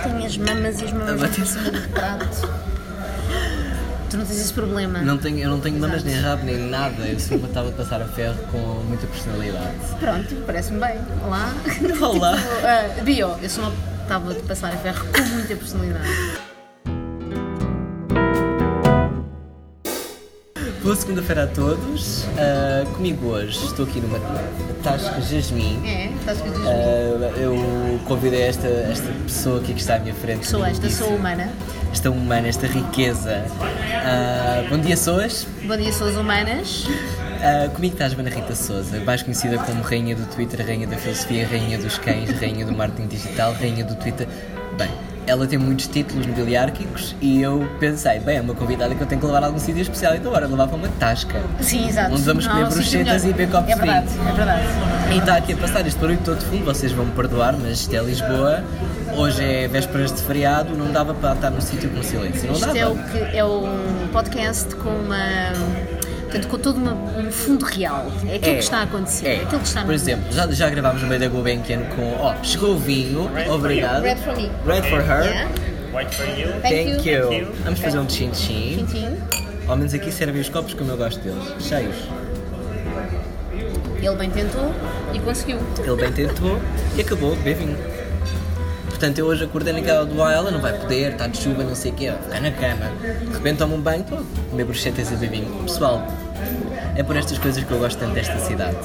pessoas têm as mamas e as mamas cima do prato. Tu não tens esse problema. Não tenho, eu não tenho mamas nem rabo nem nada, eu sou uma tábua de passar a ferro com muita personalidade. Pronto, parece-me bem. Olá. Olá. Tipo, ah, Bio, eu sou uma tábua de passar a ferro com muita personalidade. Boa segunda-feira a todos. Ah, comigo hoje estou aqui numa Tasca Jasmine. É, que diz Ah, eu convidei esta, esta pessoa aqui que está à minha frente. Sou esta, sou humana. Esta humana, esta riqueza. Ah, bom dia, Soas. Bom dia, sou as humanas. Ah, comigo está a Joana Rita Souza, mais conhecida como Rainha do Twitter, Rainha da Filosofia, Rainha dos Cães, Rainha do Marketing Digital, Rainha do Twitter. Bem, ela tem muitos títulos nobiliárquicos e eu pensei, bem, é uma convidada que eu tenho que levar a algum sítio especial, então bora levar para uma tasca. Sim, exato. Onde vamos comer senhor. e beber copos É de verdade, é verdade. E está aqui a passar este barulho todo fundo, vocês vão me perdoar, mas isto é Lisboa, hoje é vésperas de feriado, não dava para estar num sítio com silêncio, não Isto dava. é, o que, é um podcast com uma. Portanto, com todo uma- um fundo real. É aquilo que está a acontecer. É, aquilo que está Por no exemplo, já, já gravámos no meio da Gulbenkian com. Ó, chegou o vinho, obrigado. Red for me. Red for her. Yeah. White for you. Thank you. you. Vamos fazer um chin-chin. Ao menos aqui servem os copos como eu gosto deles, cheios. Ele bem tentou e conseguiu. Ele bem tentou e acabou de beber vinho. Portanto, eu hoje acordei naquela do ah, ela não vai poder, está de chuva, não sei o quê, vai ficar na cama. De repente tomo um banho, estou a comer bruxetas a beber vinho. Pessoal, é por estas coisas que eu gosto tanto desta cidade.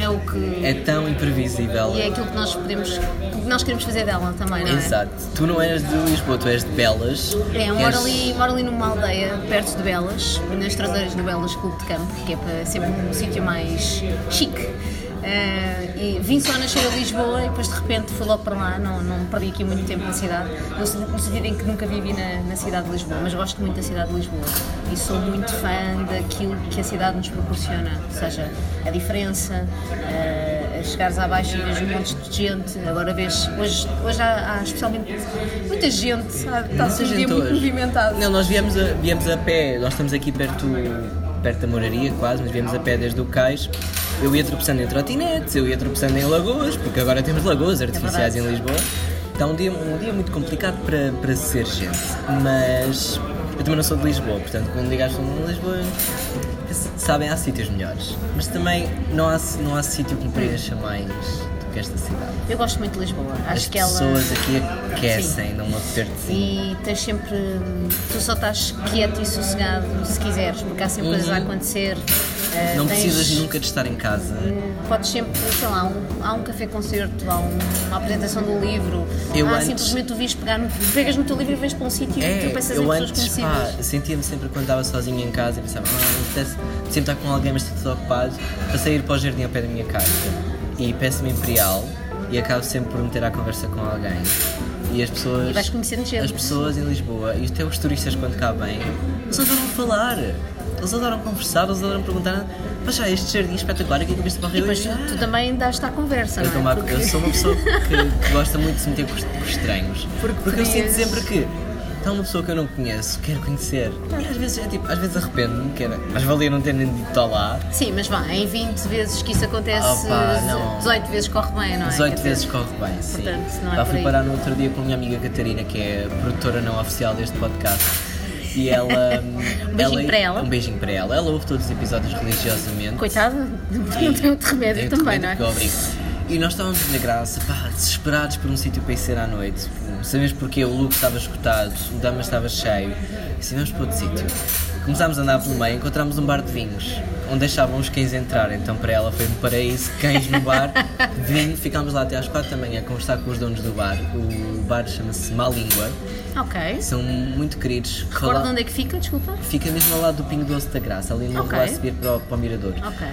É o que. É tão imprevisível. E é aquilo que nós podemos. que nós queremos fazer dela também, não é? Exato. Tu não és de Lisboa, tu és de Belas. É, eu És- moro ali, moro ali numa aldeia perto de Belas, nas traseiras do Belas Clube de Campo, que é para sempre um sítio mais chique. Eh, e vim só nascer a Lisboa e depois de repente fui logo para lá, não, não perdi aqui muito tempo na cidade, no, sen- no sentido em que nunca vivi na, na cidade de Lisboa, mas gosto muito da cidade de Lisboa. E sou muito fã daquilo que a cidade nos proporciona, ou seja, a diferença, eh, chegares abaixo e vês um monte de gente, agora vês, hoje, hoje há, há especialmente muita gente, está-se um dia muito movimentado. Não, nós viemos a, viemos a pé, nós estamos aqui perto, perto da moraria quase, mas viemos a pé desde o cais. Eu ia tropeçando em trotinetes, eu ia tropeçando em lagoas, porque agora temos lagoas artificiais em Lisboa. Está um dia, um dia muito complicado para, para ser gente, mas eu também não sou de Lisboa, portanto quando ligaste de Lisboa sabem há sítios melhores, mas também não há, não há sítio que me preencha mais que esta cidade. Eu gosto muito de Lisboa, acho As que ela. pessoas aqui aquecem, não me aperte E tens sempre. Tu só estás quieto e sossegado se quiseres, porque há sempre coisas a acontecer. eh, Não tens- precisas nunca de estar em casa. Podes sempre, sei lá, um- há um café-concerto, há um- uma apresentação do livro, Eu há antes- simplesmente tu vires pegar no, pegas no teu livro e vais para um sítio e É, tu pensas em eu pessoas antes, pá, conhecidas. sentia-me sempre quando estava sozinho em casa e pensava, ah, não apetece sempre estar com alguém, mas estou tudo ocupado, para sair para o jardim ao pé da minha casa. E peço-me Imperial e acabo sempre por meter à conversa com alguém. E as pessoas. E vais conhecendo gente. As pessoas em Lisboa e até os turistas quando cá vêm, eles adoram falar. Eles adoram conversar, eles adoram perguntar, mas já este jardim espetacular aqui que viste para o E Rio. depois Eu, tu, tu também dás-te à conversa, Eu, não é? Porque- eu sou uma pessoa que, que gosta muito de se meter com os, com os estranhos. Porque eu sinto sempre que está uma pessoa que eu não conheço, quero conhecer. E às vezes é tipo, às vezes arrependo-me, que era, mas valia não ter nem dito olá. Sim, mas vá, em 20 vezes que isso acontece, Opa, não. 18 vezes corre bem, não é? 18 Quer dizer, vezes corre bem, sim. portanto, não é Lá fui parar no outro dia com a minha amiga Catarina, que é produtora não oficial deste podcast. E ela. um beijinho para ela. Um beijinho para ela. Ela ouve todos os episódios religiosamente. Coitada, não tem outro remédio também, não é? que eu obrigo. E nós estávamos na graça, pá, desesperados por um sítio para ir ser à noite. Sabemos porque o look estava escutado, o Damas estava cheio. E assim, vamos para outro sítio. Começámos a andar pelo meio, encontramos um bar de vinhos, onde deixavam os cães entrar. Então para ela foi um paraíso, cães no bar, vinho. Ficámos lá até às quatro da manhã a conversar com os donos do bar. O bar chama-se Má Língua. Ok. São muito queridos. Recorda onde é que fica, desculpa? Fica mesmo ao lado do Pingo Doce da Graça, ali no Ok. okay. a subir para o, para o Mirador. Ok.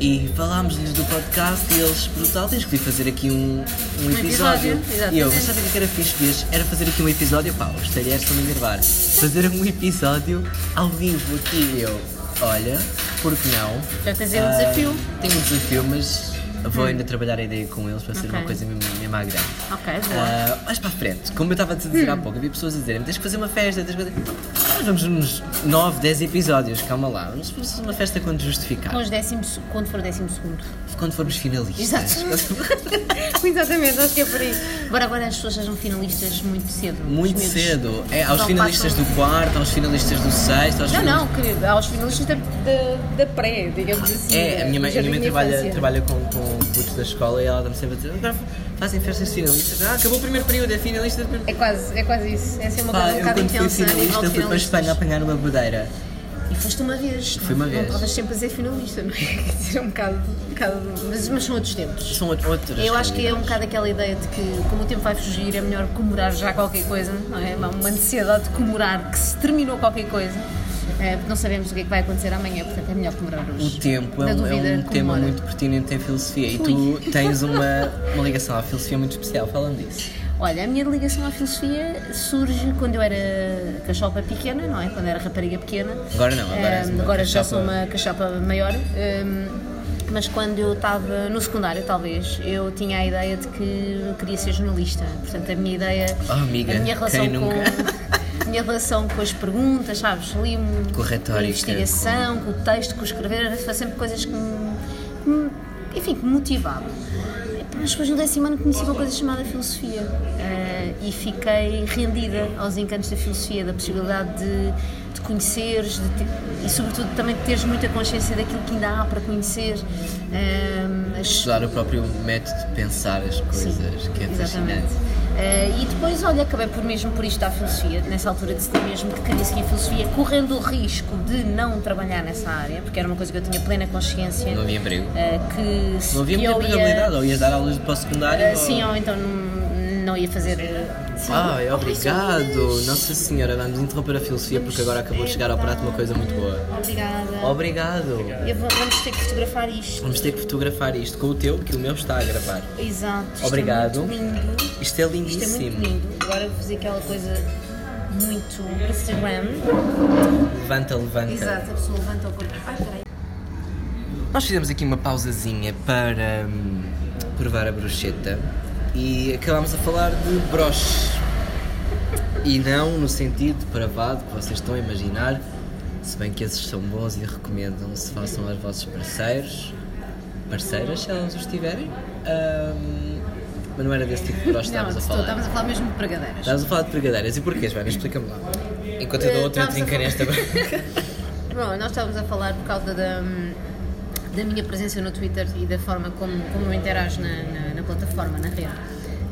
E falámos-lhes do podcast e eles, brutal, tens que fazer aqui um, um, episódio, episódio. exatamente. e eu, mas sabe o que era fixe? Era fazer aqui um episódio, pá, os talheres estão a. Fazer um episódio ao vivo aqui. Eu, olha, por que não? Já tens aí um Ah, desafio. Tenho um desafio, mas Vou ainda trabalhar a ideia com eles para ser Ok. uma coisa mesmo, mesmo à grande. Ok, boa. Ah, mais para a frente, como eu estava a dizer há pouco, havia pessoas a dizerem tens que fazer uma festa, tens que fazer. Nós vamos uns 9, 10 episódios, calma lá. Vamos fazer uma festa quando justificar. Com os décimos, quando for o décimo segundo. Quando formos finalistas. Exatamente, acho que é por aí. Agora, agora as pessoas sejam finalistas muito cedo. Muito cedo. É, aos finalistas passam- do quarto, aos finalistas do sexto, aos Não, finalistas- não, querido, aos finalistas da, da, da pré, digamos assim. É, a minha mãe, a minha mãe trabalha, infância. trabalha com, com putos da escola e ela dá-me sempre a dizer agora fazem festas de finalistas. Ah, acabou o primeiro período, é finalista primeiro É quase, é quase isso. É uma Pá, coisa um eu bocado quando fui intensa a nível finalista de fui para a Espanha apanhar uma madeira. E foste uma vez. Fui uma não, vez. Não estavas sempre ser finalista, não é? Quer dizer, é um bocado. Um bocado mas, mas são outros tempos. São out- outras Eu acho que é um bocado aquela ideia de que, como o tempo vai fugir, é melhor comemorar já qualquer coisa, não é? Uma necessidade de comemorar que se terminou qualquer coisa, é, porque não sabemos o que é que vai acontecer amanhã, portanto é melhor comemorar O hoje. tempo é um, é um tema comemora. muito pertinente em filosofia e tu tens uma, uma ligação à filosofia muito especial, falando disso. Olha, a minha ligação à filosofia surge quando eu era cachopa pequena, não é? Quando era rapariga pequena. Agora não, agora uma agora já sou uma cachopa maior. ahm, mas quando eu estava no secundário, talvez, eu tinha a ideia de que eu queria ser jornalista. Portanto, a minha ideia. Oh, amiga, a minha relação com. Minha relação com as perguntas, sabes? Ali Com a investigação, com... o texto, com o escrever, foi sempre coisas que me, que me- enfim, que me motivavam. Mas depois no décimo ano conheci uma coisa chamada filosofia eh, e fiquei rendida aos encantos da filosofia, da possibilidade de, de conheceres de ter- e sobretudo também de teres muita consciência daquilo que ainda há para conhecer. eh, as- Estudar o próprio método de pensar as coisas, que é Exatamente. Eh, e depois, olha, acabei por mesmo por isto à filosofia, nessa altura decidi mesmo que queria seguir filosofia, correndo o risco de não trabalhar nessa área, porque era uma coisa que eu tinha plena consciência. Não havia emprego. eh, que Não havia muita eu ia- empregabilidade, ou ias dar aulas para o secundário. eh, ou- sim, ou então não, não ia fazer. Sim. Ai, Oh, obrigado! Deus. Nossa Senhora, vamos interromper a filosofia porque agora acabou de chegar ao prato uma coisa muito boa. Obrigada. Obrigado! Eu vou- vamos ter que fotografar isto. Vamos ter que fotografar isto com o teu, que o meu está a gravar. Exato. Isto Obrigado. É muito lindo. Isto é Isto é lindíssimo. muito lindo. Agora vou fazer aquela coisa muito Instagram. Levanta, levanta. Exato, a pessoa levanta o corpo. Ai, peraí. Nós fizemos aqui uma pausazinha para hum, provar a brocheta e acabámos a falar de broches. E não no sentido depravado que vocês estão a imaginar, se bem que esses são bons e recomendam se façam aos vossos parceiros, parceiras, se elas os tiverem. Hum, mas não era desse tipo de broche que estávamos a estou- falar. estávamos a falar mesmo de pregadeiras. Estávamos a falar de pregadeiras. E porquê, Joana? Explica-me lá. Enquanto eu dou Eh, outra a trinca nesta. Bom, nós estávamos a falar por causa da, da minha presença no Twitter e da forma como, como eu interajo na, na, na plataforma, na rede.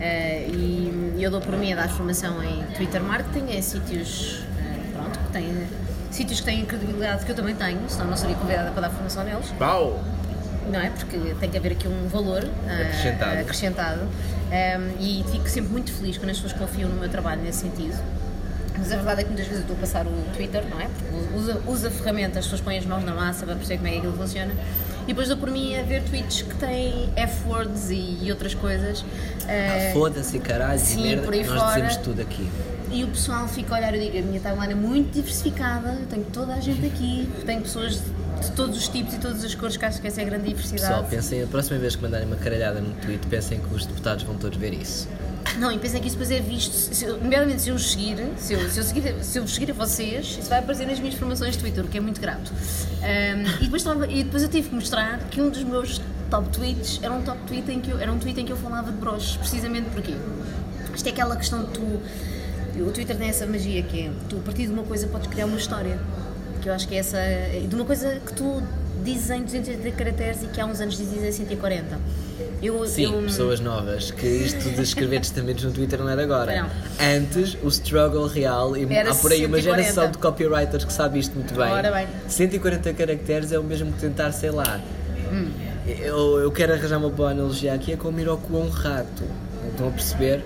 Eh, e eu dou por mim a dar formação em Twitter Marketing, em sítios, eh, pronto, que têm, sítios que têm credibilidade que eu também tenho, senão não seria convidada para dar formação neles. Pau! não é? Porque tem que haver aqui um valor ah, Acrescentado. acrescentado. Um, e fico sempre muito feliz quando as pessoas confiam no meu trabalho nesse sentido. Mas a verdade é que muitas vezes eu estou a passar o Twitter, não é? Porque usa, usa a ferramenta, as pessoas põem as mãos na massa para perceber como é que aquilo funciona. E depois dou por mim a ver tweets que têm F-words e, outras coisas. Ah, Foda-se, caralho, sim, e merda. por aí Nós fora. dizemos tudo aqui. e o pessoal fica a olhar, eu digo, a minha timeline é muito diversificada, eu tenho toda a gente aqui, tenho pessoas de de todos os tipos e todas as cores, que acho que essa é a grande diversidade. Pessoal, pensem, a próxima vez que mandarem uma caralhada no tweet, pensem que os deputados vão todos ver isso. Não, e pensem que isso depois é visto, se nomeadamente se eu os seguir, se eu, se, eu seguir, se eu seguir a vocês, isso vai aparecer nas minhas informações de Twitter, o que é muito grato. Ahm, e, depois e depois eu tive que mostrar que um dos meus top tweets era um top tweet em que eu, era um tweet em que eu falava de broches, precisamente porque isto é aquela questão de tu. O Twitter tem essa magia que é tu a partir de uma coisa podes criar uma história. Que eu acho que é essa. De uma coisa que tu dizes em 280 caracteres e que há uns anos dizias em 140. Eu, Sim, eu- pessoas novas, que isto de escrever testamentos no Twitter não é de agora. Não. Antes, o struggle real, e Era há por aí uma 140. geração de copywriters que sabe isto muito bem. Ora bem. 140 caracteres é o mesmo que tentar, sei lá. Hum. Eu, eu quero arranjar uma boa analogia aqui, é como ir ao cu a um rato. Estão a perceber?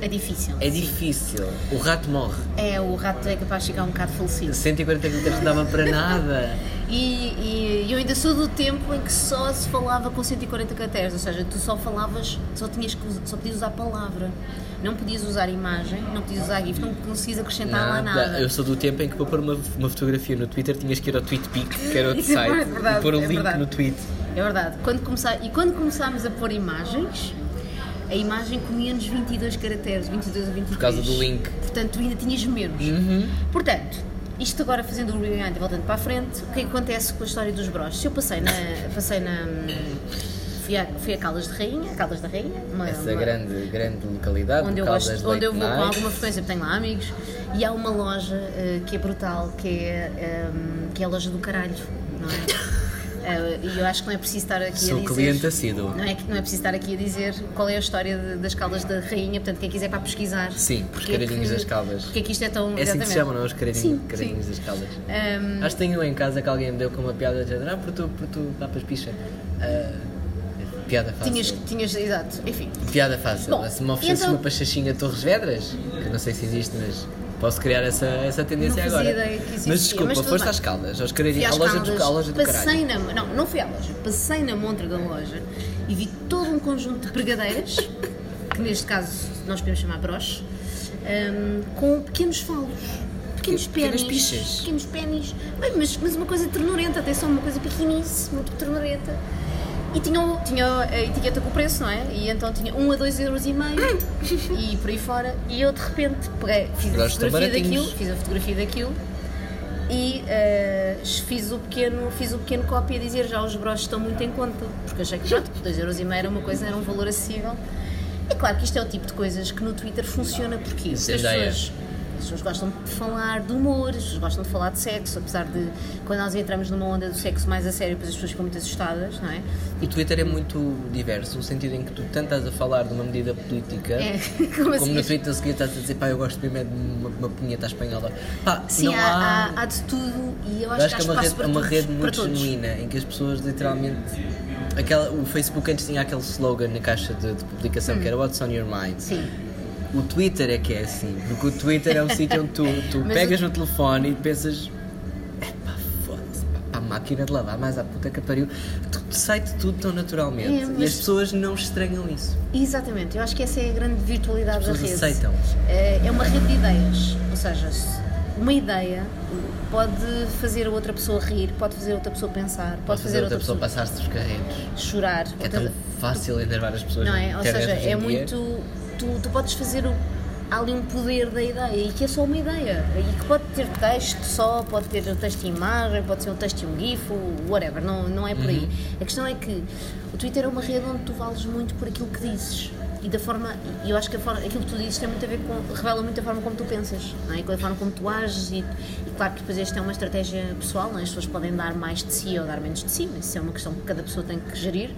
É difícil. É sim. difícil. O rato morre. É, o rato é capaz de ficar um bocado falecido. 140 caracteres não dava para nada. E, e eu ainda sou do tempo em que só se falava com 140 caracteres, ou seja, tu só falavas, só tinhas que só podias usar palavra. Não podias usar imagem, não podias usar GIF, não conseguias acrescentar lá nada. Eu sou do tempo em que para pôr uma, uma fotografia no Twitter tinhas que ir ao TweetPic, que era outro é site, verdade, e pôr o é link verdade. no tweet. É verdade. Quando começar, e quando começámos a pôr imagens, a imagem comia-nos 22 caracteres, 22 ou 23. Por causa do link. Portanto, tu ainda tinhas menos. Uhum. Portanto, isto agora fazendo o rewind e voltando para a frente, o que é acontece com a história dos broches? Eu passei na. Passei na fui, a, fui a Caldas de Rainha, Caldas da Rainha, uma, Essa uma- grande, grande localidade, onde eu, gosto, de onde eu vou com alguma frequência, porque tenho lá amigos, e há uma loja eh, que é brutal, que é, ehm, que é a loja do caralho, não é? Eh, E eu acho que não é preciso estar aqui Sou a dizer. cliente assíduo. Não é, não é preciso estar aqui a dizer qual é a história de- das Caldas da Rainha, portanto, quem quiser para pesquisar. Sim, os é caralhinhos que- das Caldas. Porque é que isto é tão. É assim que se chamam, não? Os caralhinhos, das caldas. Ehm, Acho que tenho um em casa que alguém me deu com uma piada de género, ah, por tu, por tu, papas picha. Ah, piada fácil. tinhas, tinhas, exato, enfim. Piada fácil. Bom, Se me oferecesse então- uma pachachinha Torres Vedras, que não sei se existe, mas posso criar essa, essa tendência Não agora. ideia que existia, mas desculpa, mas foste bem. às caldas, aos Fui caralhinhos, à loja, Caldas, do, à loja do passei caralho. na, não, não fui à loja, passei na montra da loja e vi todo um conjunto de pregadeiras, que neste caso nós podemos chamar broche, hum, com pequenos falos. Pequenos pênis. pichas. Pequenos pênis. Mas, mas uma coisa ternurenta, atenção, uma coisa pequenice, muito ternurenta. E tinha, tinha a etiqueta com o preço, não é? E então tinha 1 a 2 euros e meio e por aí fora. E eu de repente peguei, fiz a fotografia daquilo, fiz a fotografia daquilo e eh, fiz, o pequeno, fiz o pequeno copy a dizer já os broches estão muito em conta, porque achei que pronto, 2,5€ era uma coisa, era um valor acessível. É claro que isto é o tipo de coisas que no Twitter funciona porque as Zendaya. pessoas, as pessoas gostam de falar de humor, as pessoas gostam de falar de sexo, apesar de quando nós entramos numa onda do sexo mais a sério, depois as pessoas ficam muito assustadas, não é? O Twitter é muito diverso, no sentido em que tu tanto estás a falar de uma medida política, É, como assim? como no Twitter a seguir estás a dizer, pá, eu gosto primeiro de uma, uma punheta espanhola. Pá, Sim, há, há... há, de tudo e eu Eu acho, acho que é uma rede, uma todos, rede muito genuína, em que as pessoas literalmente. Aquela, o Facebook antes tinha aquele slogan na caixa de, de publicação que era What's on your mind. Hum. Sim. O Twitter é que é assim, porque o Twitter é um sítio onde tu, tu pegas o- no telefone e pensas. A máquina de lavar, mais à puta que pariu. Tu, sai-te tudo tão naturalmente. É, E mas- as pessoas não estranham isso. Exatamente, eu acho que essa é a grande virtualidade As da pessoas rede. aceitam. É é uma rede de ideias, ou seja, se uma ideia pode fazer a outra pessoa rir, pode fazer a outra pessoa pensar, pode, Pode fazer a outra pessoa, passar-se dos carreiros. chorar. É outra- tão fácil enervar as pessoas não é? Ou seja, é dia. Tu, tu podes fazer o, há ali um poder da ideia e que é só uma ideia e que pode ter texto só, pode ter o texto e imagem, pode ser um texto e um gif, ou whatever, não, não é por aí. Uhum. A questão é que o Twitter é uma rede onde tu vales muito por aquilo que dizes. E da forma, e eu acho que a forma, aquilo que tu dizes tem muito a ver com, revela muito a forma como tu pensas, não é? Com a forma como tu ages e, e claro que depois esta é uma estratégia pessoal, é? as pessoas podem dar mais de si ou dar menos de si, mas isso é uma questão que cada pessoa tem que gerir.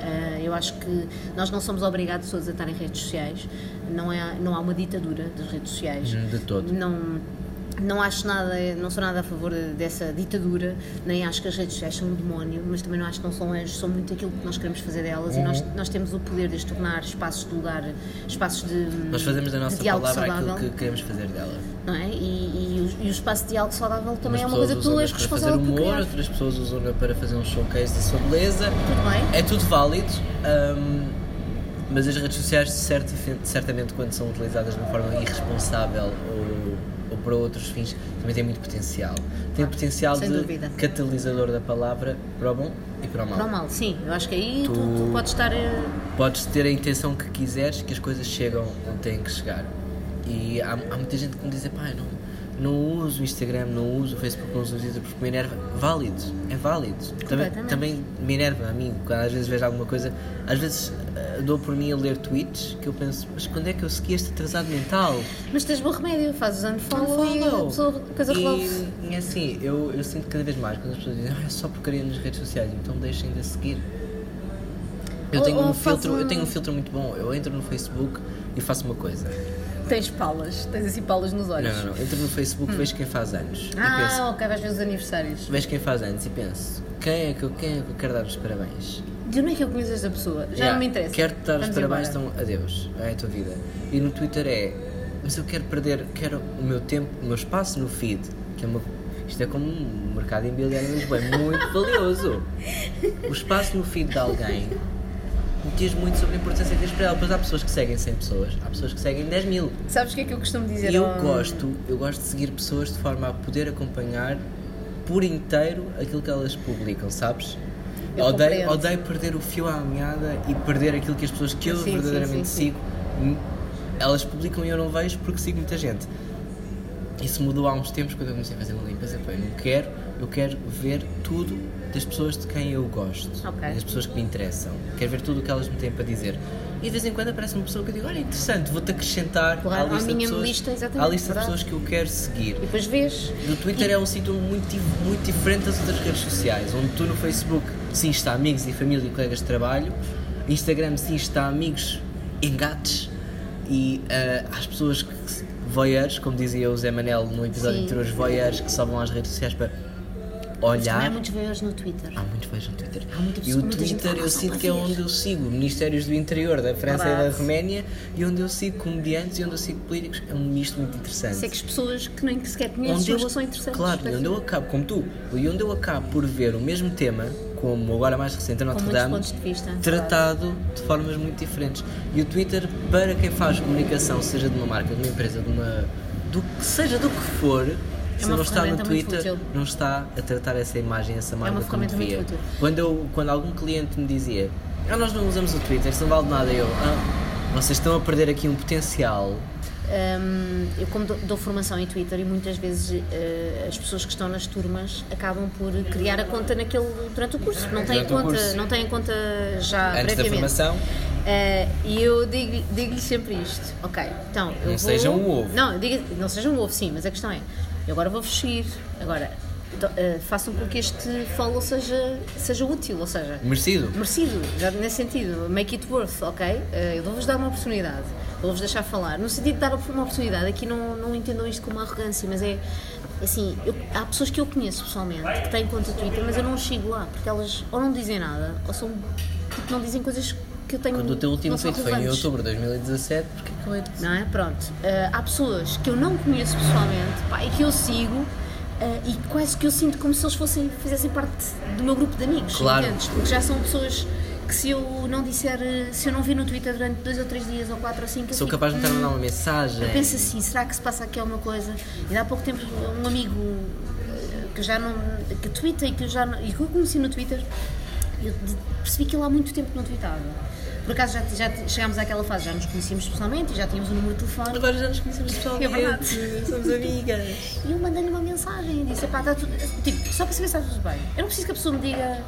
Ah, eu acho que nós não somos obrigados todos a estar em redes sociais, não, é, não há uma ditadura das redes sociais. Hum, de todo. Não, não acho nada, não sou nada a favor dessa ditadura, nem acho que as redes sociais são um demónio, mas também não acho que não são anjos, são muito aquilo que nós queremos fazer delas e nós, Uhum. nós temos o poder de as tornar espaços de lugar, espaços de, Nós fazemos da nossa palavra saudável, aquilo que queremos fazer dela. não é? E, e, o, e o espaço de diálogo saudável também é uma coisa que tu és responsável por humor, criar. outras pessoas usam-na para fazer um showcase da sua beleza. Tudo bem? É tudo válido, hum, mas as redes sociais, certa- certamente, quando são utilizadas de uma forma irresponsável ou para outros fins, também têm muito potencial. Tem o potencial de dúvida. catalisador da palavra para o bom e para o mal. Para o mal, sim, eu acho que aí tu, Tu- tu podes estar. eh, Podes ter a intenção que quiseres que as coisas chegam onde têm que chegar. E há, há muita gente que me diz, pá, não, não uso o Instagram, não uso o Facebook, não uso o Twitter porque me enerva. Válido, é válido. Também, também me enerva a mim, quando às vezes vejo alguma coisa, às vezes eh, dou por mim a ler tweets que eu penso, mas quando é que eu segui este atrasado mental? Mas tens bom remédio, fazes unfollow e a pessoa, coisa resolve. E, assim, eu, eu sinto cada vez mais quando as pessoas dizem, ah, é só porcaria nas redes sociais, então deixem de seguir. Eu Ou- tenho, ou um filtro, um- eu tenho um filtro muito bom. Eu entro no Facebook e faço uma coisa. Tens palas, tens assim palas nos olhos. Não, não, não. Entro no Facebook, vejo quem faz anos. Ah, penso, ok, vais ver os aniversários. vejo quem faz anos e penso, quem é que eu, quem é que eu quero dar os parabéns? De onde é que eu conheço esta pessoa? Já Yeah, não me interessa. Quero-te dar os parabéns, embora. então adeus. É a tua vida. E no Twitter é, mas eu quero perder, quero o meu tempo, o meu espaço no feed, que é uma. Isto é como um mercado imobiliário em Lisboa, é muito valioso. O espaço no feed de alguém diz muito sobre a importância que tens para ela. Depois há pessoas que seguem 100 pessoas, há pessoas que seguem 10 mil. Sabes o que é que eu costumo dizer? Eu ao- gosto, eu gosto de seguir pessoas de forma a poder acompanhar por inteiro aquilo que elas publicam, sabes? Eu odeio, compreendo. odeio perder o fio à meada e perder aquilo que as pessoas que eu Sim, verdadeiramente sim, sim. sigo, hum, elas publicam e eu não vejo porque sigo muita gente. Isso mudou há uns tempos quando eu comecei a fazer uma limpeza. Eu não quero, eu quero ver tudo das pessoas de quem eu gosto, Ok. das pessoas que me interessam. Quero ver tudo o que elas me têm para dizer. E de vez em quando aparece uma pessoa que eu digo: Olha, interessante, vou-te acrescentar Claro, à à lista, de minha pessoas, lista, exatamente, à lista de pessoas que eu quero seguir. E depois vês. No Twitter é um sítio muito, muito diferente das outras redes sociais, onde tu no Facebook sim está amigos e família e colegas de trabalho, Instagram sim está amigos engates e ah, as pessoas que voyeurs, como dizia o Zé Manel no episódio Sim. anterior, os voyeurs que só vão às redes sociais para Mas olhar. há muitos veículos no Twitter. Há muitos voyeurs no Twitter. Há muita e o Twitter eu sinto que é onde eu sigo Ministérios do Interior da França e da. Roménia e onde eu sigo comediantes e onde eu sigo políticos. É um misto muito interessante Sei que as pessoas que nem sequer conheces eu, são interessantes. claro, e Parece- onde eu acabo, como tu, e onde eu acabo por ver o mesmo tema, como agora mais recente a Notre Dame, de vista, tratado de formas muito diferentes. E o Twitter, para quem faz comunicação, seja de uma marca, de uma empresa, de uma. do que seja do que for, É uma não está no Twitter, não está a tratar essa imagem, essa marca como ferramenta muito devia. Quando, eu, quando algum cliente me dizia, ah, nós não usamos o Twitter, isso não vale nada, eu, ah, vocês estão a perder aqui um potencial. Hum, eu como dou, dou formação em Twitter e muitas vezes eh, as pessoas que estão nas turmas acabam por criar a conta naquele durante o curso. Não têm conta, não têm conta já Antes da formação, Eh, e eu digo- digo-lhe sempre isto. Ok, então eu Não vou... seja um ovo. Não, digo, não seja um ovo, sim, mas a questão é, eu agora vou-vos seguir. Agora, eh, façam com que este follow seja, seja útil, ou seja, merecido. merecido, já nesse sentido, make it worth, ok? Eh, eu vou-vos dar uma oportunidade, vou-vos deixar falar. No sentido de dar uma oportunidade, aqui não, não entendam isto como arrogância, mas é assim, eu- há pessoas que eu conheço pessoalmente que têm conta Twitter, mas eu não sigo lá, porque elas ou não dizem nada, ou são porque não dizem coisas que eu tenho Quando o teu último tweet foi em outubro de 2017, porque acabei de Não é? Pronto. Eh, há pessoas que eu não conheço pessoalmente pá, e que eu sigo eh, e quase que eu sinto como se eles fossem, fizessem parte do meu grupo de amigos. Claro. Porque já são pessoas que se eu não disser, se eu não vir no Twitter durante dois ou três dias ou quatro ou cinco, Sou capaz de me a "Hum, mandar uma mensagem. eu penso assim, será que se passa aqui alguma coisa? E há pouco tempo um amigo eh, que já não. que twitta e que eu já não, e que eu conheci no Twitter, eu percebi que ele há muito tempo não tweetava. Por acaso já, já chegámos àquela fase, já nos conhecíamos pessoalmente e já tínhamos o número de telefone. Agora já nos conhecemos pessoalmente. É. Somos amigas. E eu mandei-lhe uma mensagem e disse: pá, está tudo. Tipo, só para saber se está tudo bem. Eu não preciso que a pessoa me diga.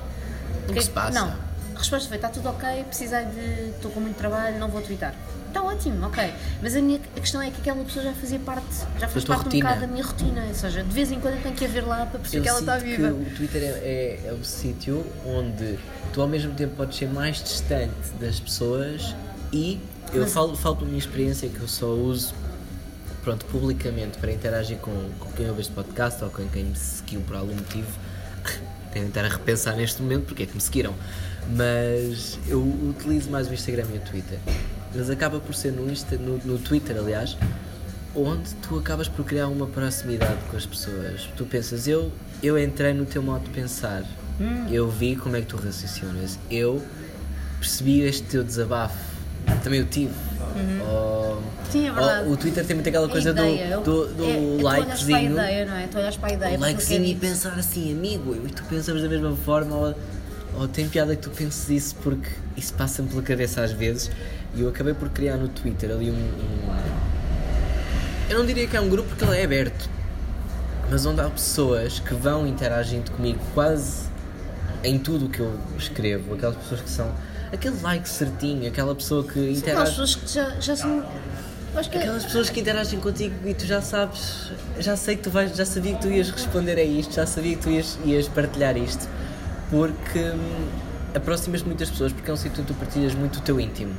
O que se passa? Não. A resposta foi: está tudo ok, precisei de. estou com muito trabalho, não vou twittar. Está ótimo, ok. Mas a minha a questão é que aquela pessoa já fazia parte, já faz parte rotina. um bocado da minha rotina. Ou seja, de vez em quando eu tenho que ir lá para perceber Eu que ela está viva. o Twitter é, é, é o sítio onde tu ao mesmo tempo podes ser mais distante das pessoas e eu falo, falo pela minha experiência que eu só uso pronto, publicamente para interagir com, com quem ouve este podcast ou com quem me seguiu por algum motivo. Tenho de estar a repensar neste momento porque é que me seguiram. Mas eu utilizo mais o Instagram e o Twitter. Mas acaba por ser no, Insta, no, no Twitter, aliás, onde tu acabas por criar uma proximidade com as pessoas. Tu pensas, eu, eu entrei no teu modo de pensar, Hum. eu vi como é que tu raciocinas, eu percebi este teu desabafo, também o tive. Ou- Sim, é verdade. ou o Twitter tem muito aquela É coisa ideia, do, do, do é, é, tu olhas para a likezinho. ideia, não é? Tu olhas para a ideia. O que é likezinho e pensar assim, amigo, e tu pensamos da mesma forma, ou, ou tem piada que tu penses isso porque isso passa-me pela cabeça às vezes. E eu acabei por criar no Twitter ali um, um- Eu não diria que é um grupo porque ele é aberto, mas onde há pessoas que vão interagindo comigo quase em tudo o que eu escrevo, aquelas pessoas que são. aquele like certinho, aquela pessoa que Aquelas interage. pessoas que já, já são. Que é- Aquelas pessoas que interagem contigo e tu já sabes, já sei que tu vais, já sabia que tu ias responder a isto, já sabia que tu ias, ias partilhar isto, porque hum, aproximas-te muitas pessoas, porque é um sítio onde tu partilhas muito o teu íntimo.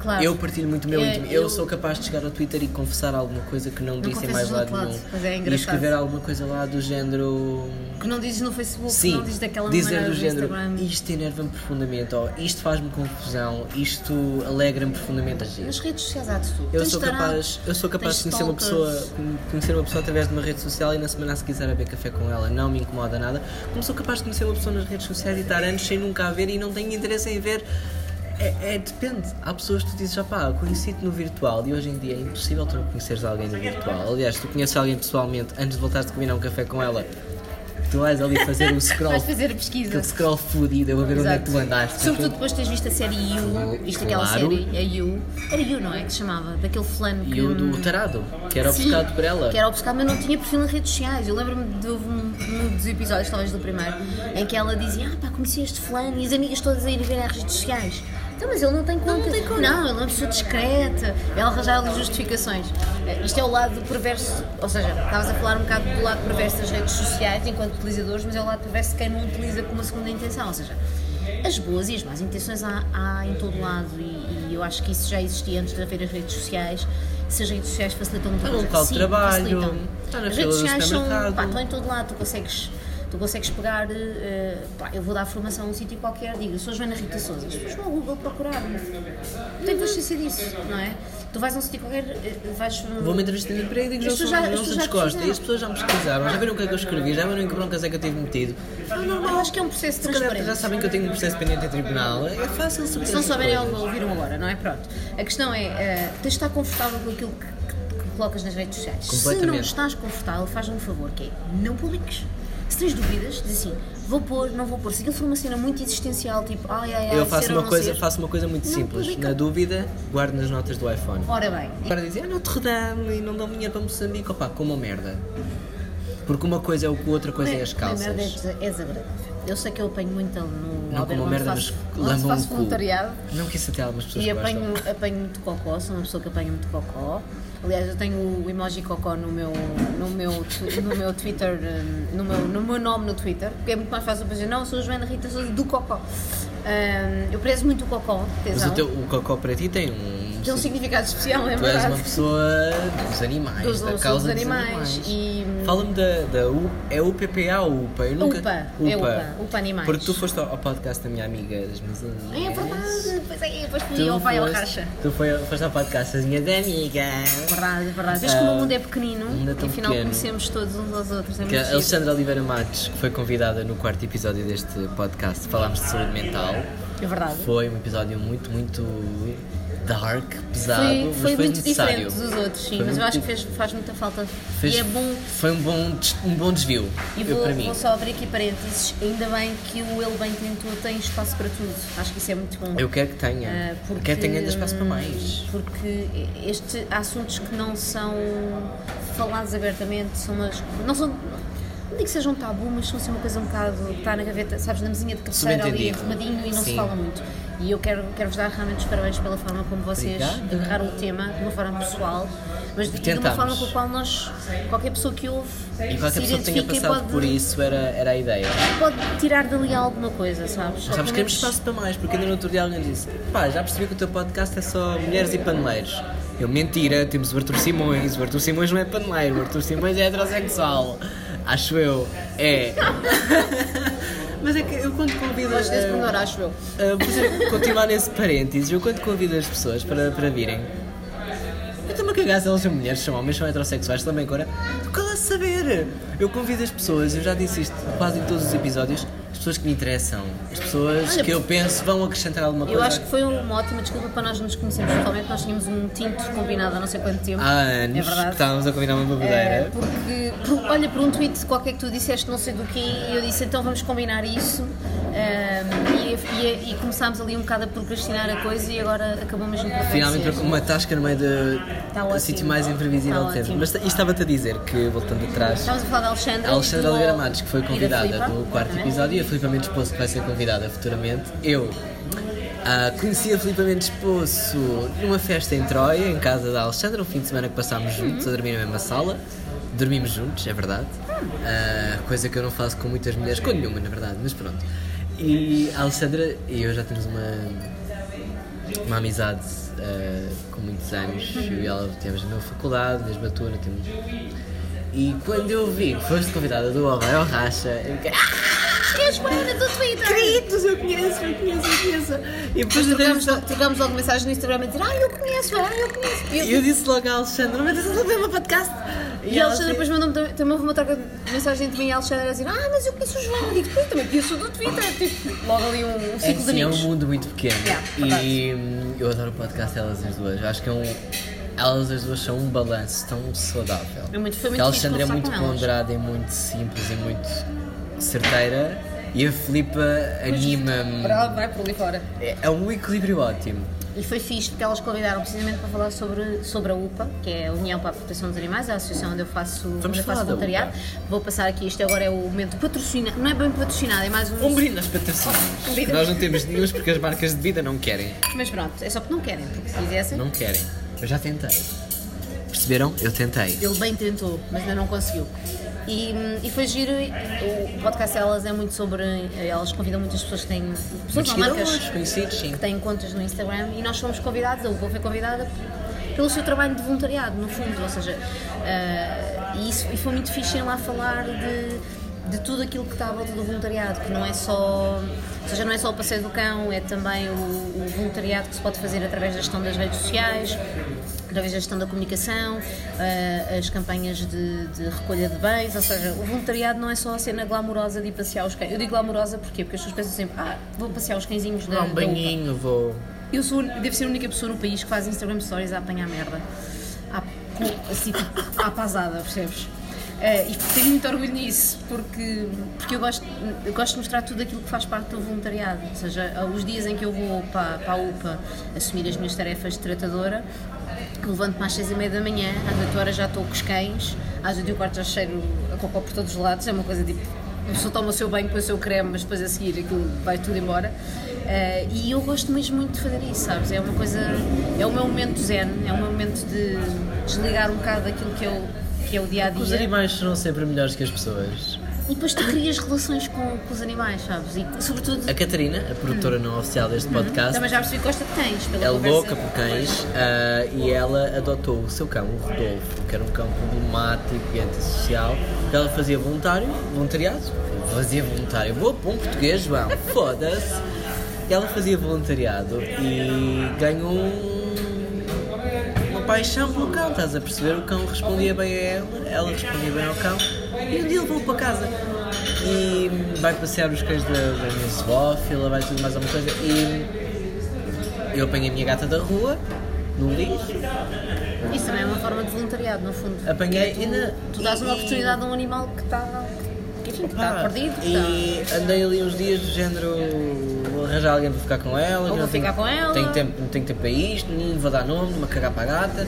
Claro. Eu partilho muito o meu íntimo. Eu, eu- sou capaz de chegar ao Twitter e confessar alguma coisa que não, disse em mais do lado nenhum. mas é e escrever alguma coisa lá do género. Que não dizes no Facebook, que Sim, não dizes daquela dizer maneira do género, Instagram. isto enerva-me profundamente, ou isto faz-me confusão, isto alegra-me profundamente. Nas redes sociais há de tudo. Eu Tens sou, capaz, eu sou capaz de conhecer uma, pessoa, conhecer uma pessoa através de uma rede social e na semana ir a beber café com ela, não me incomoda nada. Como sou capaz de conhecer uma pessoa nas redes sociais e estar anos sem nunca a ver e não tenho interesse em ver. É, é- depende. Há pessoas que tu dizes, já pá, conheci-te no virtual e hoje em dia é impossível tu não conheceres alguém no virtual. Aliás, tu conheces alguém pessoalmente antes de voltares a combinar um café com ela, Tu vais ali fazer o scroll, Vais fazer a pesquisa. aquele scroll fudido, eu vou ver onde é que tu andaste. Sobretudo depois de teres visto a série You, viste aquela Claro. série, a You. Era You, não é? Que se chamava? Daquele fulano que. E o do tarado, que era Sim, obcecado por ela. Que era obcecado, mas não tinha perfil nas redes sociais. Eu lembro-me de houve um, um dos episódios, talvez do primeiro, em que ela dizia: Ah, pá, conheci este fulano e as amigas todas a ir ver as redes sociais. Então, mas ele não tem conta. Não, tem conta. não ele é uma pessoa discreta. Ela arranjava justificações. Eh, Isto é o lado perverso, ou seja, estavas a falar um bocado do lado perverso das redes sociais enquanto utilizadores, mas é o lado perverso de quem não utiliza com uma segunda intenção. Ou seja, as boas e as más intenções há, há em todo lado e, e eu acho que isso já existia antes de haver as redes sociais. Se as redes sociais facilitam num coisa. local de trabalho, facilitam. na As redes sociais são, pá, estão em todo lado, tu consegues, tu consegues pegar, eh, pá, eu vou dar formação a um sítio qualquer, digo, eu sou Joana Rita Souza, as pessoas vão ao Google procurar, não tem consciência disso, não é? Tu vais a um sítio qualquer, eh, vais... Vou uma entrevista de emprego e digo pessoas já não se descosta. E as pessoas já me pesquisaram, já viram o que é que eu escrevi, já viram que broncas é que eu tive metido. É normal, acho que é um processo Se calhar transparente. já sabem que eu tenho um processo pendente em tribunal, é fácil saber. Se não souberem, ouviram agora, não é? Pronto. A questão é, eh, tens de estar confortável com aquilo que, que- que colocas nas redes sociais. Se não estás confortável, faz-me um favor, que é, não publiques. Se tens dúvidas, diz assim, vou pôr, não vou pôr. Se aquilo for uma cena muito existencial, tipo, ai, ai, ai, Eu faço uma, coisa, ser, faço uma coisa muito Não simples. publica. Na dúvida, guardo nas notas do iPhone. Ora bem, Agora dizem, ah, Notre Dame e não dão dinheiro para Moçambique. Opa, com uma merda. Porque uma coisa é o que outra coisa é as a merda é calças. é desagradável. Eu sei que eu apanho muito no Não como merda, faço, faço voluntariado. Não que isso até algumas pessoas E gostam. apanho, apanho muito cocó, sou uma pessoa que apanha muito cocó. Aliás, eu tenho o emoji cocó no meu, no meu, no meu Twitter, hum, no meu, no meu nome no Twitter, porque é muito mais fácil para dizer, não, sou a Joana Rita Souza do cocó. Hum, eu prezo muito o cocó, Mas tesão. o, teu, o cocó para ti tem um. Tem um significado especial, é Tu és verdade. uma pessoa dos animais, Dos- da causa dos animais. animais. E- Fala-me da, da U, é UPPA ou UPA? Eu nunca... UPA, é UPA, UPA Animais. Porque tu foste ao, podcast da minha amiga das minhas É verdade, pois é, depois fui Tu ao vai ao racha. Tu foi, foste ao podcast das minhas amigas. Verdade, verdade. Vês como o mundo é pequenino é e afinal pequeno. conhecemos todos uns aos outros. É Que a. Alexandra Oliveira Matos, que foi convidada no quarto episódio deste podcast, falámos de saúde mental. É verdade. Foi um episódio muito, muito dark, pesado, Foi, foi foi muito necessário. diferente dos outros, sim, Foi mas eu acho que fez, faz muita falta. Fez- E é bom. Foi um bom, um bom desvio E vou, para mim. vou só abrir aqui parênteses. Ainda bem que o Ele Bem Tentou tem espaço para tudo. Acho que isso é muito bom. Eu quero que tenha. Ah, porque, Quero que tenha ainda espaço para mais. Porque este, há assuntos que não são falados abertamente, são umas, não são. Não digo que sejam tabu, mas são assim uma coisa um bocado que está na gaveta, sabes, na mesinha de cabeceira ali, arrumadinho e não se Sim. fala muito. E eu quero, quero-vos dar realmente os parabéns pela forma como vocês Obrigada. agarraram o tema, de uma forma pessoal, mas de, de uma forma com a qual nós, qualquer pessoa que ouve, E qualquer pessoa que tenha passado pode, por isso era, era a ideia. pode tirar dali alguma coisa, sabes? Sabes, pelo queremos espaço para mais, porque ainda no outro dia alguém disse: pá, já percebi que o teu podcast é só mulheres e paneleiros. Eu, mentira, temos o Arthur Simões. O Arthur Simões não é paneleiro, o Arthur Simões é heterossexual. Acho eu. É. Mas é que eu quando convido. Desse eh, pormenor, acho eu. Uh, por exemplo, continuar nesse parênteses, eu quando convido as pessoas para, para virem, eu estou-me a cagar se elas são mulheres, são homens, são heterossexuais, também agora. Tu cala a saber! Eu convido as pessoas, eu já disse isto quase em todos os episódios, pessoas que me interessam, as pessoas Olha, que eu penso vão acrescentar alguma Eu coisa. acho que foi uma ótima desculpa para nós nos conhecermos. Totalmente nós tínhamos um tinto combinado há não sei quanto tempo. Há anos É verdade. estávamos a combinar uma É, bebedeira. porque, por- olha, por um tweet qualquer que tu disseste não sei do que e eu disse então vamos combinar isso Ahm, e, e- e começámos ali um bocado a procrastinar a coisa e agora acabou mesmo por Finalmente uma tasca no meio do Tá do ótimo. sítio mais imprevisível Tá ótimo. Mas isto estava-te a dizer que, voltando atrás, Estávamos a falar da Alexandra. A Alexandra do- Oliveira Matos, que foi da convidada Filipa, do quarto exatamente. episódio, e a Filipa Mendes Poço, que vai ser convidada futuramente. Eu ah, conheci a Filipa Mendes Poço numa festa em Troia, em casa da Alexandra, um fim de semana que passámos juntos, a dormir na mesma sala. Dormimos juntos, é verdade. Ah, coisa que eu não faço com muitas mulheres, com nenhuma, na verdade, mas pronto. E a Alexandra e eu já temos uma, uma amizade ah, com muitos anos. Eu e ela temos na mesma faculdade, mesma turma. Temos... E quando eu vi que foste convidada do Vai ao Racha, eu fiquei. É a Joana do Twitter! Queridos, eu conheço, eu conheço, eu conheço. E depois Trocámos, trocámos logo mensagem no Instagram a dizer Ah, eu conheço, ah, eu conheço. E eu- eu disse logo à Alexandra, mas estás a ver o meu podcast? E a ela Alexandra depois mandou-me também, uma troca de mensagem entre mim e a Alexandra a dizer Ah, mas eu conheço o João. E depois também conheço o do Twitter. Tipo, logo ali um, um É, ciclo de sim, é um amigos. mundo muito pequeno. Yeah, e eu adoro o podcast delas as duas. Acho que é um. Elas as duas são um balanço tão saudável. É muito- foi muito a Alexandra é muito ponderada e muito simples e muito. certeira e a Filipa anima-me. vai por ali fora. É, é um equilíbrio ótimo. E foi fixe porque elas convidaram precisamente para falar sobre, sobre a UPA, que é a União para a Proteção dos Animais, a associação onde eu faço, onde eu faço voluntariado. Vou passar aqui, isto agora é o momento patrocinado, não é bem patrocinado, é mais um. Um brinde aos patrocínios. Nós não temos nenhum porque as marcas de vida não querem. Mas pronto, é só porque não querem, porque se quisessem. Não querem. Eu já tentei. Perceberam? Eu tentei. Ele bem tentou, mas ainda não conseguiu. E, e foi giro, o podcast delas é muito sobre. Elas convidam muitas pessoas que têm. pessoas não, marcas conhecidos, sim. que têm contas no Instagram e nós fomos convidados, a UPA foi convidada pelo seu trabalho de voluntariado, no fundo, ou seja, ah, e, isso, e foi muito fixe ir lá falar de, de tudo aquilo que está à volta do voluntariado, que não é só, ou seja, não é só o passeio do cão, é também o, o voluntariado que se pode fazer através da gestão das redes sociais, através da gestão da comunicação, ah, as campanhas de, de recolha de bens, ou seja, o voluntariado não é só a cena glamourosa de ir passear os cães. Eu digo glamourosa porquê? Porque as pessoas pensam sempre, ah, vou passear os cãezinhos da, Dá um UPA. banhinho, vou. Eu sou, devo ser a única pessoa no país que faz Instagram Stories a apanhar merda. À, assim, tipo, à pasada, percebes? Eh, e tenho muito orgulho nisso, porque, porque eu, gosto, eu gosto de mostrar tudo aquilo que faz parte do voluntariado. Ou seja, os dias em que eu vou para, para a UPA assumir as minhas tarefas de tratadora, levanto-me às seis e meia da manhã, às 8 horas já estou com os cães, às 8 e quarto já cheiro a cocó por todos os lados, é uma coisa tipo, a pessoa toma o seu banho, põe o seu creme, mas depois a seguir aquilo vai tudo embora. Eh, e eu gosto mesmo muito de fazer isso, sabes? É uma coisa, é o meu momento zen, é o meu momento de desligar um bocado daquilo que, eu, que é o dia a Os dia. animais serão sempre melhores que as pessoas. E depois tu crias relações com, com os animais, sabes? E sobretudo, A Catarina, a produtora não oficial deste podcast, também já percebi que gosta de cães, pela é conversa. louca por cães ah, e ela adotou o seu cão, o Rodolfo, que era um cão problemático e antissocial. Ela fazia voluntário, voluntariado, fazia voluntário, boa, bom português, João, foda-se. Ela fazia voluntariado e ganhou um- paixão pelo cão, estás a perceber? O cão respondia bem a ela, ela respondia bem ao cão e um dia levou para casa. E vai passear os cães da, da minha zoófila, vai tudo mais alguma coisa. E eu apanhei a minha gata da rua, no lixo, Isso também é uma forma de voluntariado, no fundo. apanhei tu, e, na- tu dás uma oportunidade a um animal que está, que, enfim, que está Pá, perdido, que está... E andei ali uns dias do género arranjar alguém para ficar com ela. Ou vou ficar com ela. Tenho tempo, não tenho tempo para isto, nem vou dar nome, me cagar para a gata.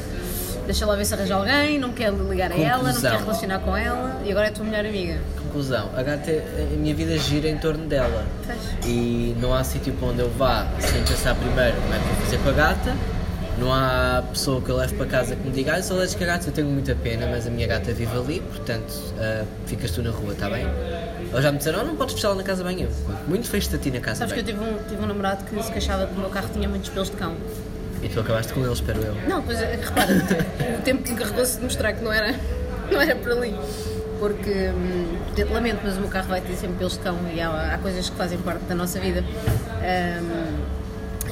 Deixa lá ver se arranja alguém, não quer ligar a ela, não Conclusão. quer relacionar com ela e agora é a tua melhor amiga. Conclusão, a gata, a minha vida gira em torno dela. Pois. E não há sítio para onde eu vá sem pensar primeiro como é que vou fazer com a gata. Não há pessoa que eu levo para casa que me diga, ah, saudades que a gata, eu tenho muita pena, mas a minha gata vive ali, portanto ah, ficas tu na rua, está bem? Ou já me disseram, oh, não podes fechá-la na casa bem. Eu, muito fecho-te a ti na casa Sabes que eu bem. tive um, tive um namorado que se queixava que o meu carro tinha muitos pelos de cão. E tu acabaste com ele, espero eu. Não, pois é, repara, o tempo que encarregou-se de mostrar que não era, não era por ali. Porque, hum, lamento, mas o meu carro vai ter sempre pelos de cão e há, há coisas que fazem parte da nossa vida. Hum,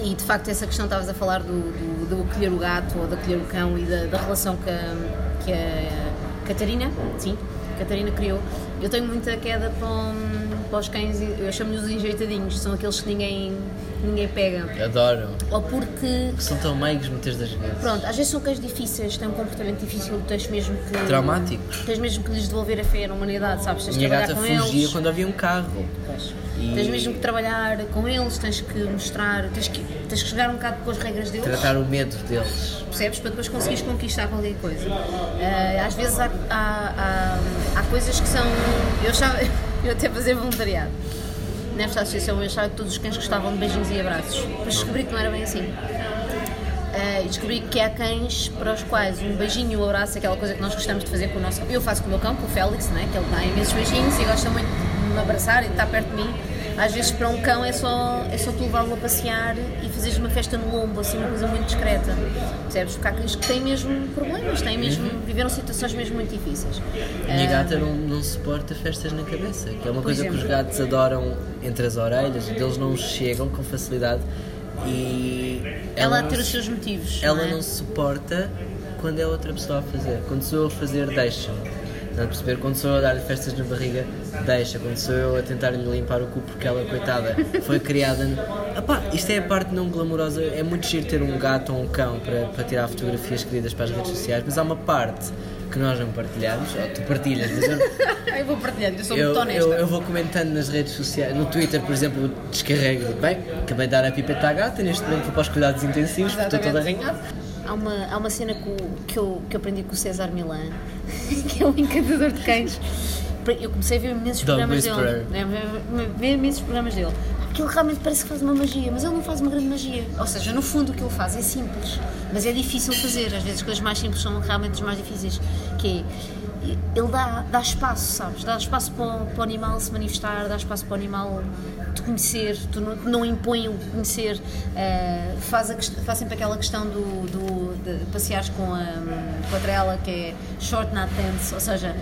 e de facto, essa questão estavas a falar do, do, do acolher o gato ou de acolher o cão e da, da relação que a, que a Catarina, sim, Catarina criou. Eu tenho muita queda para, um- para os cães, eu chamo-lhe os enjeitadinhos, são aqueles que ninguém, ninguém pega. Adoro. Ou porque São tão meigos muitas das vezes. Pronto, às vezes são cães difíceis, têm um comportamento difícil, tens mesmo que. Traumáticos. Tens mesmo que lhes devolver a fé na humanidade, sabes? Tens Minha trabalhar gata com fugia eles. quando havia um carro. Pois. E- Tens mesmo que trabalhar com eles, tens que mostrar, tens que, tens que jogar um bocado com as regras deles, Tratar o medo deles. percebes? Para depois conseguires conquistar qualquer coisa. Ah, às vezes há, há, há, há coisas que são. Eu achava. Eu até fazia voluntariado. Nesta associação eu achava que todos os cães gostavam de beijinhos e abraços. Depois descobri que não era bem assim. E descobri que há cães para os quais um beijinho e um abraço é aquela coisa que nós gostamos de fazer com o nosso Eu faço com o meu cão, com o Félix, né? que ele dá imensos beijinhos e gosta muito de me abraçar e de estar perto de mim. Às vezes para um cão é só, é só tu levá-lo a passear e fazeres uma festa no lombo, assim, uma coisa muito discreta. Percebes? Porque há cães que têm mesmo problemas, têm mesmo, viveram situações mesmo muito difíceis. A minha Ah, gata não, não suporta festas na cabeça, que é uma Por coisa que exemplo. os gatos adoram entre as orelhas, e deles não chegam com facilidade e ela a não ter os seus motivos. ela não é? não suporta quando é outra pessoa a fazer. Quando sou eu a fazer, deixa-me. Estás a perceber? Quando sou eu a dar-lhe festas na barriga, deixa. Quando sou eu a tentar-lhe limpar o cu porque ela, coitada, foi criada. Epá, isto é a parte não glamourosa. É muito giro ter um gato ou um cão para, para tirar fotografias queridas para as redes sociais, mas há uma parte que nós não partilhamos, ou tu partilhas, mas eu, eu vou partilhando, eu sou eu, muito honesta. eu, eu vou comentando nas redes sociais, no Twitter, por exemplo, descarrego, bem, acabei de dar a pipeta à gata, neste momento vou para os cuidados intensivos, porque estou todo Exatamente. Há uma, há uma cena que, o- que, eu, que eu aprendi com o César Milan, que é um encantador de cães. Eu comecei a ver imensos programas dele. né, ver- ver imensos programas dele. Aquilo realmente parece que faz uma magia, mas ele não faz uma grande magia. Ou seja, no fundo o que ele faz é simples, mas é difícil fazer. Às vezes as coisas mais simples são realmente as mais difíceis. Que é, ele dá, dá espaço, sabes? Dá espaço para o, para o animal se manifestar, dá espaço para o animal te conhecer, tu não, não impõe o conhecer, eh, faz, a, faz sempre aquela questão do, do, de passeares com a, com a trela que é short not tense, ou seja,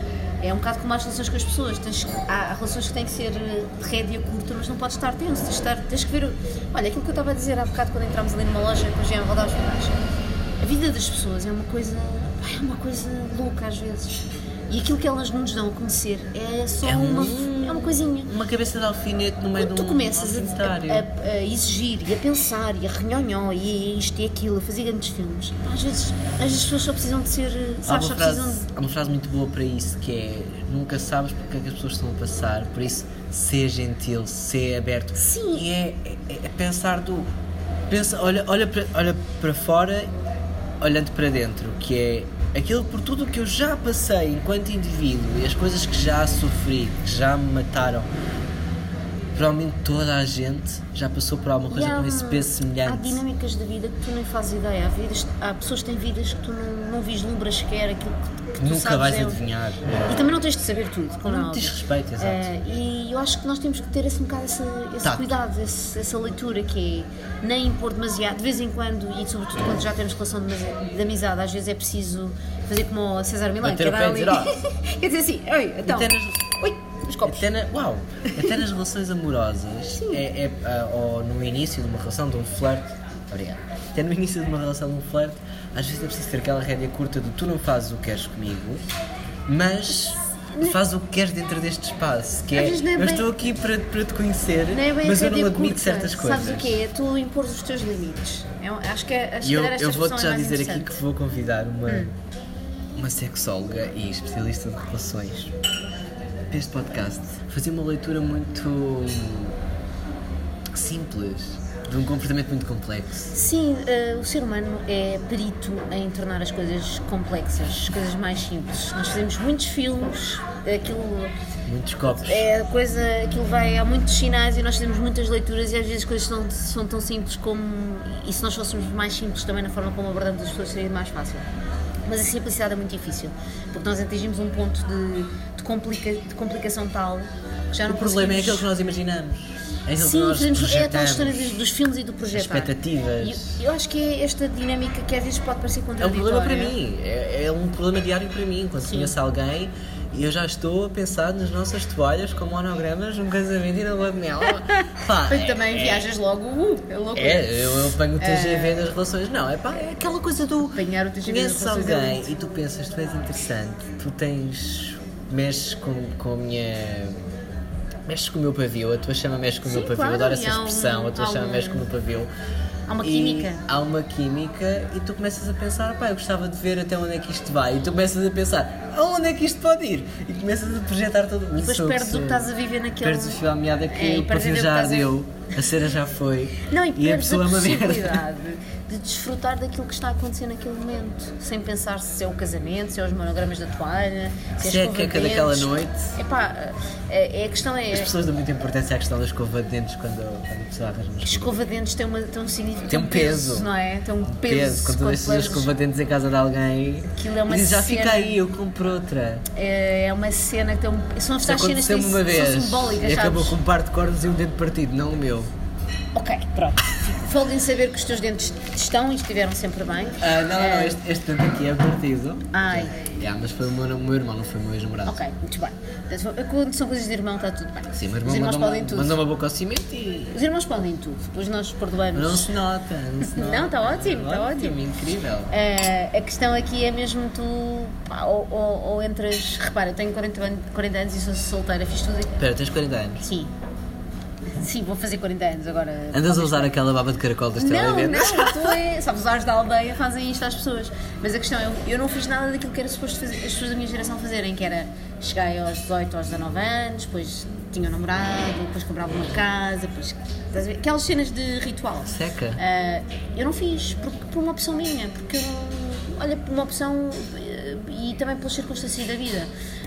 é um bocado como as relações com as pessoas. Tens, há, relações que têm que ser eh, de rédea curta, mas não podes estar tenso, tens, estar, tens que ver. Olha, aquilo que eu estava a dizer há bocado quando entramos ali numa loja com o GM rodar os. A vida das pessoas é uma coisa. É uma coisa louca às vezes. E aquilo que elas não nos dão a conhecer é só É um- uma, é uma coisinha. Uma cabeça de alfinete no meio Quando de tu um começas a, alfinetário. a- a- a exigir e a pensar e a renhonhó e a isto e aquilo, a fazer grandes filmes, pá, às vezes as pessoas só precisam de ser, Há sabes, uma, só precisam frase, de... há uma frase muito boa para isso que é nunca sabes porque é que as pessoas estão a passar, por isso ser gentil, ser aberto. Sim. E é, é- é pensar do. Pensa, olha, olha, para, olha para fora, olhando para dentro, que é aquilo por tudo o que eu já passei enquanto indivíduo e as coisas que já sofri, que já me mataram. Provavelmente toda a gente já passou por alguma coisa há com esse peso Há semelhante. dinâmicas da vida que tu nem fazes ideia. Há, vidas, há pessoas que têm vidas que tu não, não vislumbras sequer aquilo que, que tu Nunca vais é- adivinhar. E também não tens de saber tudo, como é Não diz respeito, exato. Eh, e eu acho que nós temos que ter esse um bocado esse, esse cuidado, esse- essa leitura que é nem impor demasiado, de vez em quando, e sobretudo quando já temos relação de, amizade- de amizade, às vezes é preciso fazer como o César Bater que é dar e ali. Quer dizer assim, oi, então. Copos. Até, na, uau, até nas relações amorosas, é, é, ah, ou no início de uma relação, de um flerte, obrigado. Até no início de uma relação, de um flerte, às vezes é preciso ter aquela rédea curta de tu não fazes o que queres comigo, mas fazes o que queres dentro deste espaço, que Às é, vezes não é eu bem- estou aqui para, para te conhecer, Não é bem mas a eu não rédea admito curta. certas coisas. Sabes o que é? É tu impor os teus limites. É, um- acho que, acho E eu, eu vou-te já é dizer aqui que vou convidar uma, Hum. uma sexóloga e especialista de relações para este podcast. Fazer uma leitura muito simples de um comportamento muito complexo. Sim, eh, o ser humano é perito em tornar as coisas complexas, as coisas mais simples. Nós fazemos muitos filmes, aquilo Muitos copos. é coisa, aquilo vai há muitos sinais e nós fazemos muitas leituras e às vezes as coisas são, são tão simples como. E se nós fôssemos mais simples também na forma como abordamos as pessoas seria mais fácil. Mas a simplicidade é muito difícil, porque nós atingimos um ponto de, de, complica, de complicação tal que já O não problema é aquilo que nós imaginamos. É Sim, fazemos, é a tal história dos, dos filmes e do projetar. expectativas. E eu acho que é esta dinâmica que às vezes pode parecer É um contraditória. problema para mim, é, é um problema diário para mim. Quando conheço alguém e eu já estou a pensar nas nossas toalhas com monogramas num casamento e na lua de mel. Pá, Mas é- também é- viajas logo, uh, é louco. É, eu, eu apanho o TGV nas relações. Não, é pá, é aquela coisa do. Apanhar o TGV nas relações é alguém e tu pensas, tu és interessante, tu tens. mexes com, com a minha. mexes com o meu pavio, a tua chama mexe com o meu pavio, claro, adoro essa expressão, a tua há chama mexe com o meu pavio. Há uma química. Há uma química e tu começas a pensar, pá, eu gostava de ver até onde é que isto vai. E tu começas a pensar, aonde é que isto pode ir? E começas a projetar todo E depois Sou- perdes o que estás a viver naquele. Perdes o fio à meada que É, o o já deu, a cera já foi. Não, e a perdes a, pessoa é merda. possibilidade de desfrutar daquilo que está a acontecer naquele momento, sem pensar se é o casamento, se é os monogramas da toalha, se, Se é é a a de daquela noite. Epá, é, é a questão é. As pessoas dão muita importância à questão da escova de dentes quando, quando a pessoa arranja uma escova. De dentes tem, uma, tem um significado. Tem um peso. não é? Tem um peso. Peso, quando tu deixas a escova de dentes em casa de alguém Aquilo é uma e dizes, já cena. fica aí, eu compro outra. É, uma cena que tem um. São estas cenas que são simbólicas, e acabou sabes? com um par de cordas e um dente partido, não o meu. Ok, pronto. Folga em saber que os teus dentes estão e estiveram sempre bem. Ah, não, não, Eh, este, este dente aqui é partido. Ai. Já, mas foi o meu, o meu irmão, não foi o meu ex-namorado. Ok, muito bem. Portanto, Quando são coisas de irmão, está tudo bem. Sim, meu Os irmão irmãos mandou, podem tudo. mandou uma boca ao cimento e Os irmãos podem tudo. Depois nós perdoamos. não se nota. Não, se nota. Não, está ótimo, está ótimo. incrível. Eh, a questão aqui é mesmo tu. pá, ou, ou, ou entras. Repara, eu tenho 40, an- 40 anos e sou solteira, fiz tudo. Espera, tens 40 anos? Sim. Sim, vou fazer 40 anos agora. Andas a usar aquela baba de caracol das Não, televendas? não, tu é. Sabes, os ares da aldeia fazem isto às pessoas. Mas a questão é, eu, eu não fiz nada daquilo que era suposto fazer, as pessoas da minha geração fazerem, que era cheguei aos 18, aos 19 anos, depois tinha um namorado, depois comprava uma casa, depois. Aquelas cenas de ritual. Seca. Ah, eu não fiz, por, por uma opção minha, porque eu não. Olha, por uma opção e também pelas circunstâncias da vida.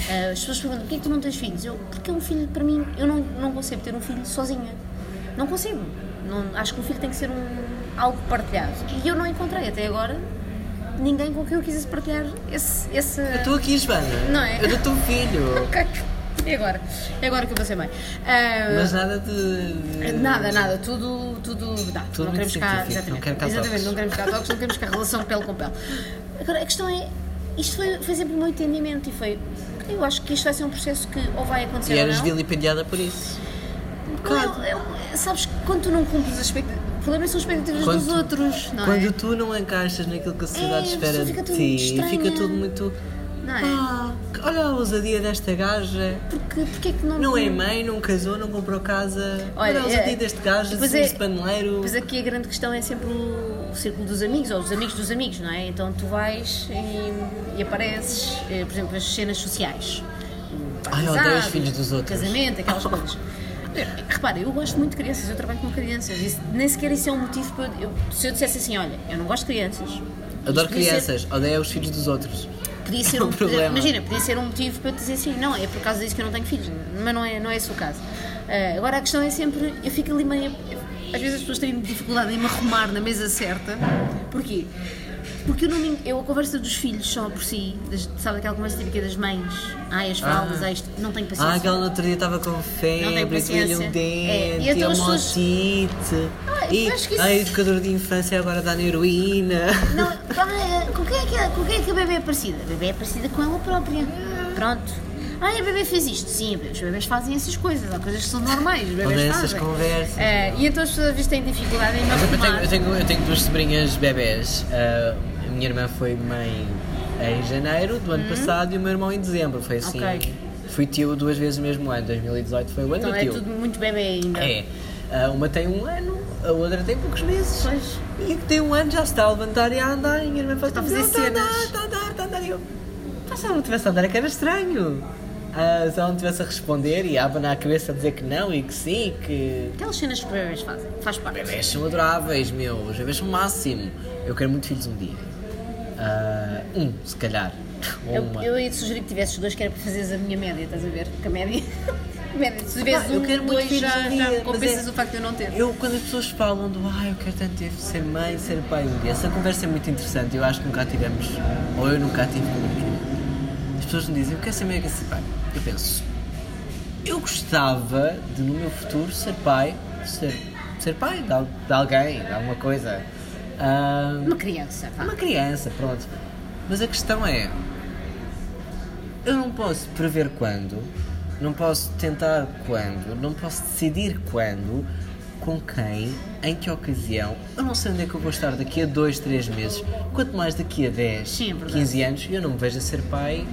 Ah, as pessoas perguntam: porquê é que tu não tens filhos? Eu, porque um filho, para mim, eu não, não concebo ter um filho sozinha. Não consigo. Não, acho que um filho tem que ser um, algo partilhado. E eu não encontrei até agora ninguém com quem eu quisesse partilhar esse. esse... Eu estou aqui, Joana. Não é? Eu dou-te um filho. E agora? É agora que eu ser mãe. Ah, Mas nada de. Nada, nada, tudo, tudo dá. Tudo não queremos cá, exatamente, não quero cá exatamente, não queremos cá toques, não queremos cá relação pele com pele. Agora, a questão é, isto foi, foi sempre o meu entendimento e foi, eu acho que isto vai ser um processo que ou vai acontecer E ou eras não. vilipendiada por isso. Não, eu- eu- sabes que quando tu não cumpres as expectativas, o problema são as expectativas Quando dos tu- outros, não Quando é? tu não encaixas naquilo que a É, sociedade a espera de ti, estranha. fica tudo muito. Não é? Ah, olha a ousadia desta gaja. Porque, porque é que não... Não é mãe, não casou, não comprou casa. Olha, Olha a ousadia é- deste gajo, pois de é- paneleiro. Mas aqui a grande questão é sempre o, o círculo dos amigos, ou os amigos dos amigos, não é? Então tu vais e, e apareces, eh, por exemplo, as cenas sociais. Ai, eu odeio os filhos dos outros. Casamento, aquelas coisas. Eh, Repara, eu gosto muito de crianças, eu trabalho com crianças. Isso, nem sequer isso é um motivo para. Eu, se eu dissesse assim, olha, eu não gosto de crianças. Adoro podia ser- crianças, odeio os filhos dos outros. Podia É ser um um, problema. Imagina, podia ser um motivo para eu dizer assim, não, é por causa disso que eu não tenho filhos, mas não é, não é esse o caso. Ah, agora a questão é sempre, eu fico ali meio. Às vezes as pessoas têm dificuldade em me arrumar na mesa certa. Porquê? Porque eu, não me, eu a conversa dos filhos só por si, das- sabe aquela conversa típica das mães? Ai, as fraldas, Ah. ai, isto, não tenho paciência. Ah, aquela no outro dia estava com febre, doía-lhe paciência. um É, dente, e então e as uma pessoas- otite. Ah, E acho que isso- a educadora de infância agora dá na heroína. Não, ah, com, quem é que, com quem é que a bebê é parecida? A bebê é parecida com ela própria. Pronto. Ai, a bebê fez isto. Sim, os bebês fazem essas coisas. Há coisas que são normais. Os bebês é essas fazem. conversas? Ah, e então as pessoas às vezes têm dificuldade em exemplo, eu, tenho, eu, tenho, eu tenho duas sobrinhas bebés. Ah, a minha irmã foi mãe em janeiro do ano passado e o meu irmão em dezembro. Foi assim. Uhum. Ok. Fui tio duas vezes no mesmo ano. 2018 foi o ano Então do é tio. tudo muito bebê ainda. É. Ah, uma tem um ano, a outra tem poucos meses. Pois. E que tem um ano já se está a levantar e a andar. E a minha irmã faz Está a fazer Está a andar, cenas." está a andar, está a andar. E eu, "Pá, se ela não tivesse a andar é que era estranho. Ah, se ela não tivesse a responder e a abanar a cabeça a dizer que não e que sim, que. Aquelas cenas que os bebês fazem. Faz parte. Bebés são adoráveis, meu. Os bebés são o máximo. Eu quero muito filhos um dia. Ah, um, se calhar. Ou Eu, uma. eu ia te sugerir que tivesses dois, que era para fazeres a minha média, estás a ver? Porque a média. média se Pá, eu um, quero muito dois, filhos já, um já compensas é- o facto de eu não ter. Eu, quando as pessoas falam do ah, eu quero tanto ter, ser mãe, ser pai um dia, essa conversa é muito interessante. Eu acho que nunca tivemos, ou eu nunca tive com ninguém. As pessoas me dizem, eu quero ser mãe, eu quero ser pai. Eu penso, eu gostava de no meu futuro ser pai, ser, ser pai de, de alguém, de alguma coisa. Uma criança, vá. uma criança, pronto. Mas a questão é, eu não posso prever quando, não posso tentar quando, não posso decidir quando, com quem, em que ocasião. Eu não sei onde é que eu vou estar daqui a 2, 3 meses, quanto mais daqui a 10, Sim, é verdade. 15 anos, eu não me vejo a ser pai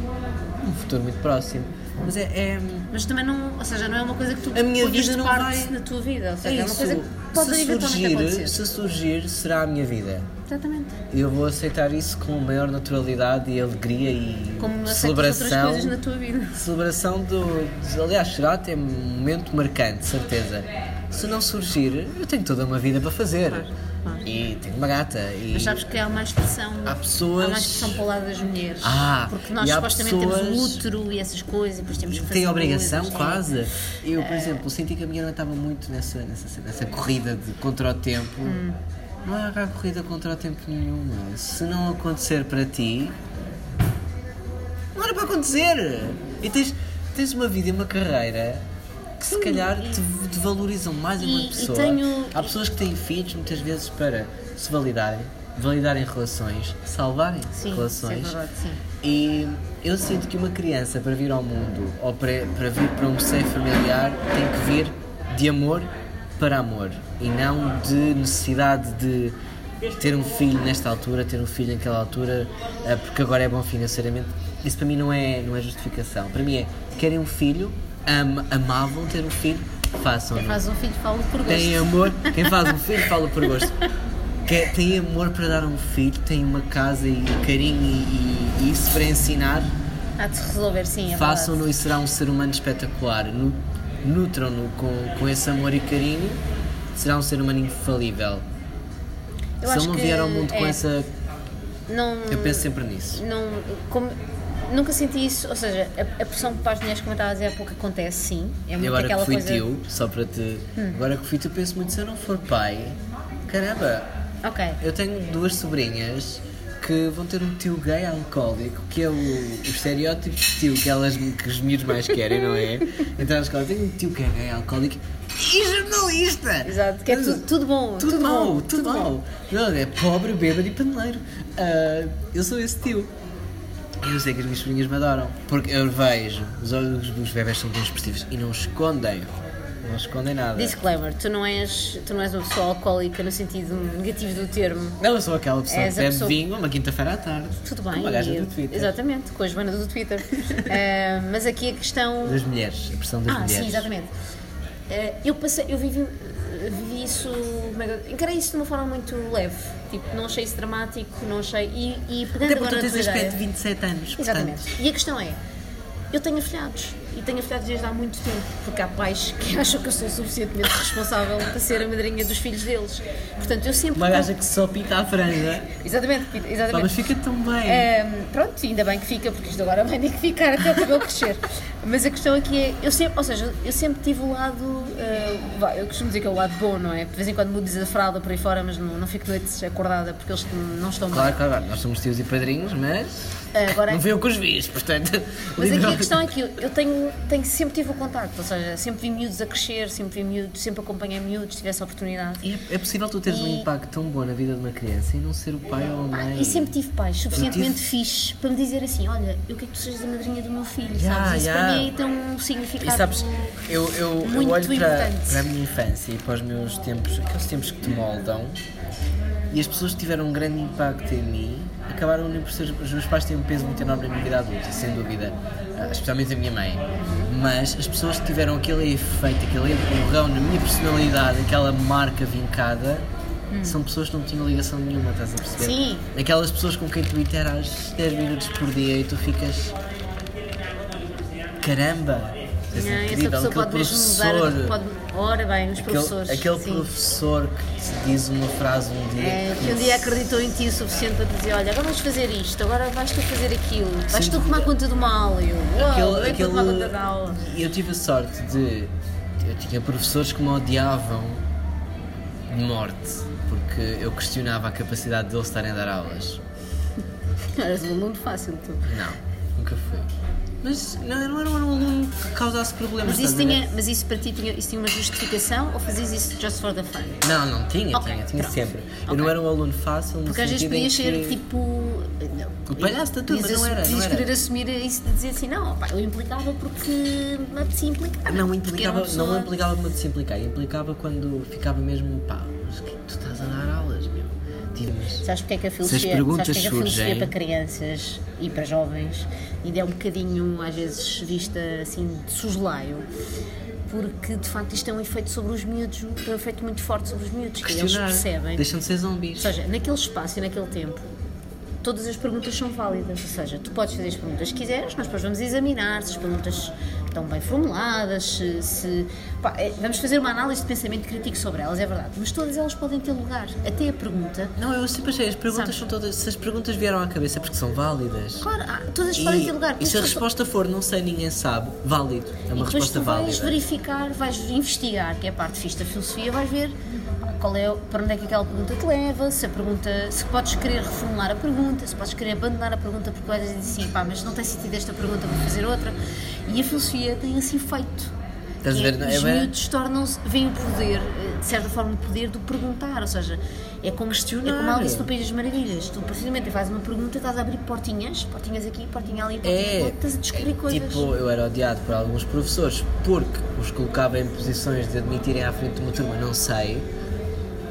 num futuro muito próximo. Mas é. é Mas também não, ou seja, não é uma coisa que tu A minha vida não parte vai- na tua vida, ou é seja, é, uma isso. coisa que pode se, surgir, acontecer. se surgir, será a minha vida. Exatamente. Eu vou aceitar isso com maior naturalidade e alegria e Como celebração. outras coisas na tua vida. Celebração do. aliás, será até um momento marcante, certeza. Se não surgir, eu tenho toda uma vida para fazer. Claro, claro. E tenho uma gata. E Mas sabes que há uma expressão. Há pessoas- Há uma expressão para o lado das mulheres. Ah, porque nós supostamente temos pessoas- o útero e essas coisas, e depois temos que fazer. tem obrigação coisas, quase. Eu, É. por exemplo, senti que a minha irmã estava muito nessa, nessa, nessa corrida de contra o tempo. Hum. Não há corrida contra o tempo nenhuma. Se não acontecer para ti, não era para acontecer. E tens, tens uma vida e uma carreira que se calhar te, te valorizam mais enquanto e pessoa. tenho- Há pessoas que têm filhos muitas vezes para se validarem, validarem relações, salvarem Sim, relações. isso é verdade, sim. E eu sinto que uma criança para vir ao mundo ou para, para vir para um seio familiar tem que vir de amor para amor e não de necessidade de ter um filho nesta altura, ter um filho naquela altura, eh, porque agora é bom financeiramente. Isso para mim não é, não é justificação. Para mim é querem um filho, am, amavam ter um filho façam. Quem faz um filho fala por gosto. Tem amor, quem faz um filho fala por gosto. Quer, tem amor para dar um filho, tem uma casa e carinho e, e isso para ensinar, Há de se resolver, sim, é façam-no e será um ser humano espetacular. Nu- Nutram-no com, com esse amor e carinho, será um ser humano infalível. Eu Se ele não vier ao mundo com é. essa. verdade. Não, Eu penso sempre nisso. não, como- nunca senti isso, ou seja, a, a pressão para as mulheres, como eu estava a dizer há pouco, acontece sim. É E muito agora aquela que fui coisa. Hum. tio, só para te. Agora que fui tio, penso muito: se eu não for pai, caramba, Ok. eu tenho duas sobrinhas que vão ter um tio gay alcoólico, que é o, o estereótipo de tio que, elas, que os miúdos mais querem, não é? Então na escola tenho um tio que é gay alcoólico e jornalista! Exato, que é tudo, tudo bom. Tudo, tudo mau, bom, tudo, bom. mau. Não, é pobre, bêbado e paneleiro. Ah, eu sou esse tio. E eu sei que as minhas filhinhas me adoram. Porque eu vejo, os olhos dos bebés são tão expressivos e não escondem. Não escondem nada. Disclaimer, tu não, és, tu não és uma pessoa alcoólica no sentido negativo do termo. Não, eu sou aquela pessoa És que a bebe pessoa- vinho uma quinta-feira à tarde. Tudo Com bem. uma gaja do Twitter. Exatamente, com a Joana do Twitter. Eh, mas aqui a questão. Das mulheres, a pressão das ah, mulheres. sim, exatamente. Eh, eu passei, eu vivi, vivi isso, é encarei isso de uma forma muito leve. Tipo, não achei isso dramático, não achei. E, e pegando Até porque agora tu tens aspecto de 27 anos. Exatamente. portanto, E a questão é, eu tenho afilhados e tenho afilhados desde há muito tempo, porque há pais que acham que eu sou suficientemente responsável para ser a madrinha dos filhos deles. Portanto, eu sempre. Uma gaja que só pica à franja. Exatamente, exatamente. mas fica tão bem. Pronto, ainda bem que fica, porque isto agora vai ter que ficar até o cabelo crescer. Mas a questão aqui é, eu sempre, ou seja, eu sempre tive o lado, ah, vá, eu costumo dizer que é o lado bom, não é? De vez em quando mudo a fralda por aí fora, mas não, não fico noites acordada porque eles não estão Claro, bem. claro, claro, nós somos tios e padrinhos, mas Ah, Agora, não veio com os vis, portanto. mas aqui a questão é que eu, eu tenho, tenho, sempre tive o contacto, ou seja, sempre vi miúdos a crescer, sempre vi miúdos, sempre acompanhei miúdos, tive essa oportunidade. E é, é possível tu teres um E- impacto tão bom na vida de uma criança e não ser o pai ou a Ah, mãe. e sempre tive pais suficientemente tive- fixes para me dizer assim: olha, eu quero que tu sejas a madrinha do meu filho, Ya, sabes? Isso ya. para mim tem um E significado. sabes, eu, eu, eu olho para, para a minha infância e para os meus tempos, aqueles tempos que te moldam, e as pessoas que tiveram um grande impacto em mim acabaram por ser. Os meus pais têm um peso muito enorme na minha vida adulta, sem dúvida, ah, especialmente a minha mãe. Mas as pessoas que tiveram aquele efeito, aquele empurrão na minha personalidade, aquela marca vincada. São pessoas que não tinham ligação nenhuma, estás a perceber? Sim. Aquelas pessoas com quem tu interages 10 minutos por dia e tu ficas. Caramba! Não, essa incrível, pessoa aquele pode mesmo professor. mudar. Pode, ora bem, os Aquele, professores. aquele sim. professor que te diz uma frase um dia. É, que um dia acreditou em ti o suficiente para dizer: olha, agora vais fazer isto, agora vais tu fazer aquilo, vais Sem tu tomar conta de uma aula. E eu, uau, aquele, vou tomar conta da aula. Eu tive a sorte de. Eu tinha professores que me odiavam de morte, porque eu questionava a capacidade deles estarem a dar aulas. Eras um aluno fácil, tu. Não, nunca fui. Mas não, não era um aluno que causasse problemas. Mas isso, tinha, mas isso para ti tinha, isso tinha uma justificação ou fazias isso just for the fun? Não, não tinha, Ok, tinha, tinha pronto. sempre. Eu não era um aluno fácil Porque às vezes podias ser que- tipo. O palhaço da turma, não era, não Podias querer assumir isso de dizer assim: não, pá, eu implicava porque me apetecia implicar. Não implicava, uma pessoa- não implicava como se implicar, implicava quando ficava mesmo, pá, mas que tu estás a dar aulas, meu. Sabes porque é que a filosofia, perguntas sabes porque é que a filosofia surgem- para crianças e para jovens ainda é um bocadinho, às vezes, vista assim de soslaio? Porque de facto isto tem um efeito sobre os miúdos, um efeito muito forte sobre os miúdos, que eles questionar, percebem. deixam de ser zombies. Ou seja, naquele espaço e naquele tempo, todas as perguntas são válidas. Ou seja, tu podes fazer as perguntas que quiseres, nós depois vamos examinar se as perguntas estão bem formuladas, se. se- pá, é, vamos fazer uma análise de pensamento crítico sobre elas, é verdade. Mas todas elas podem ter lugar. Até a pergunta. Não, eu sempre achei, as perguntas Sabes? são todas, se as perguntas vieram à cabeça é porque são válidas. Claro, ah, todas podem ter lugar. E, e se a resposta for não sei, ninguém sabe, válido. É E uma depois resposta tu vais válida. verificar, vais investigar, que é a parte fixe da filosofia, vais ver qual é, para onde é que aquela pergunta te leva, se a pergunta, se podes querer reformular a pergunta, se podes querer abandonar a pergunta porque vais dizer assim, pá, mas não tem sentido esta pergunta, vou fazer outra. E a filosofia tem assim feito. Estás a é, ver, é os miúdos tornam-se, veem o poder, eh, de certa forma, o poder do perguntar, ou seja, é como, é Questionar. como Alice no País das Maravilhas. Tu, precisamente, fazes uma pergunta, estás a abrir portinhas, portinhas aqui, portinha ali, portinha É, lá, estás a descobrir coisas. tipo, eu era odiado por alguns professores porque os colocava em posições de admitirem à frente de uma turma, não sei.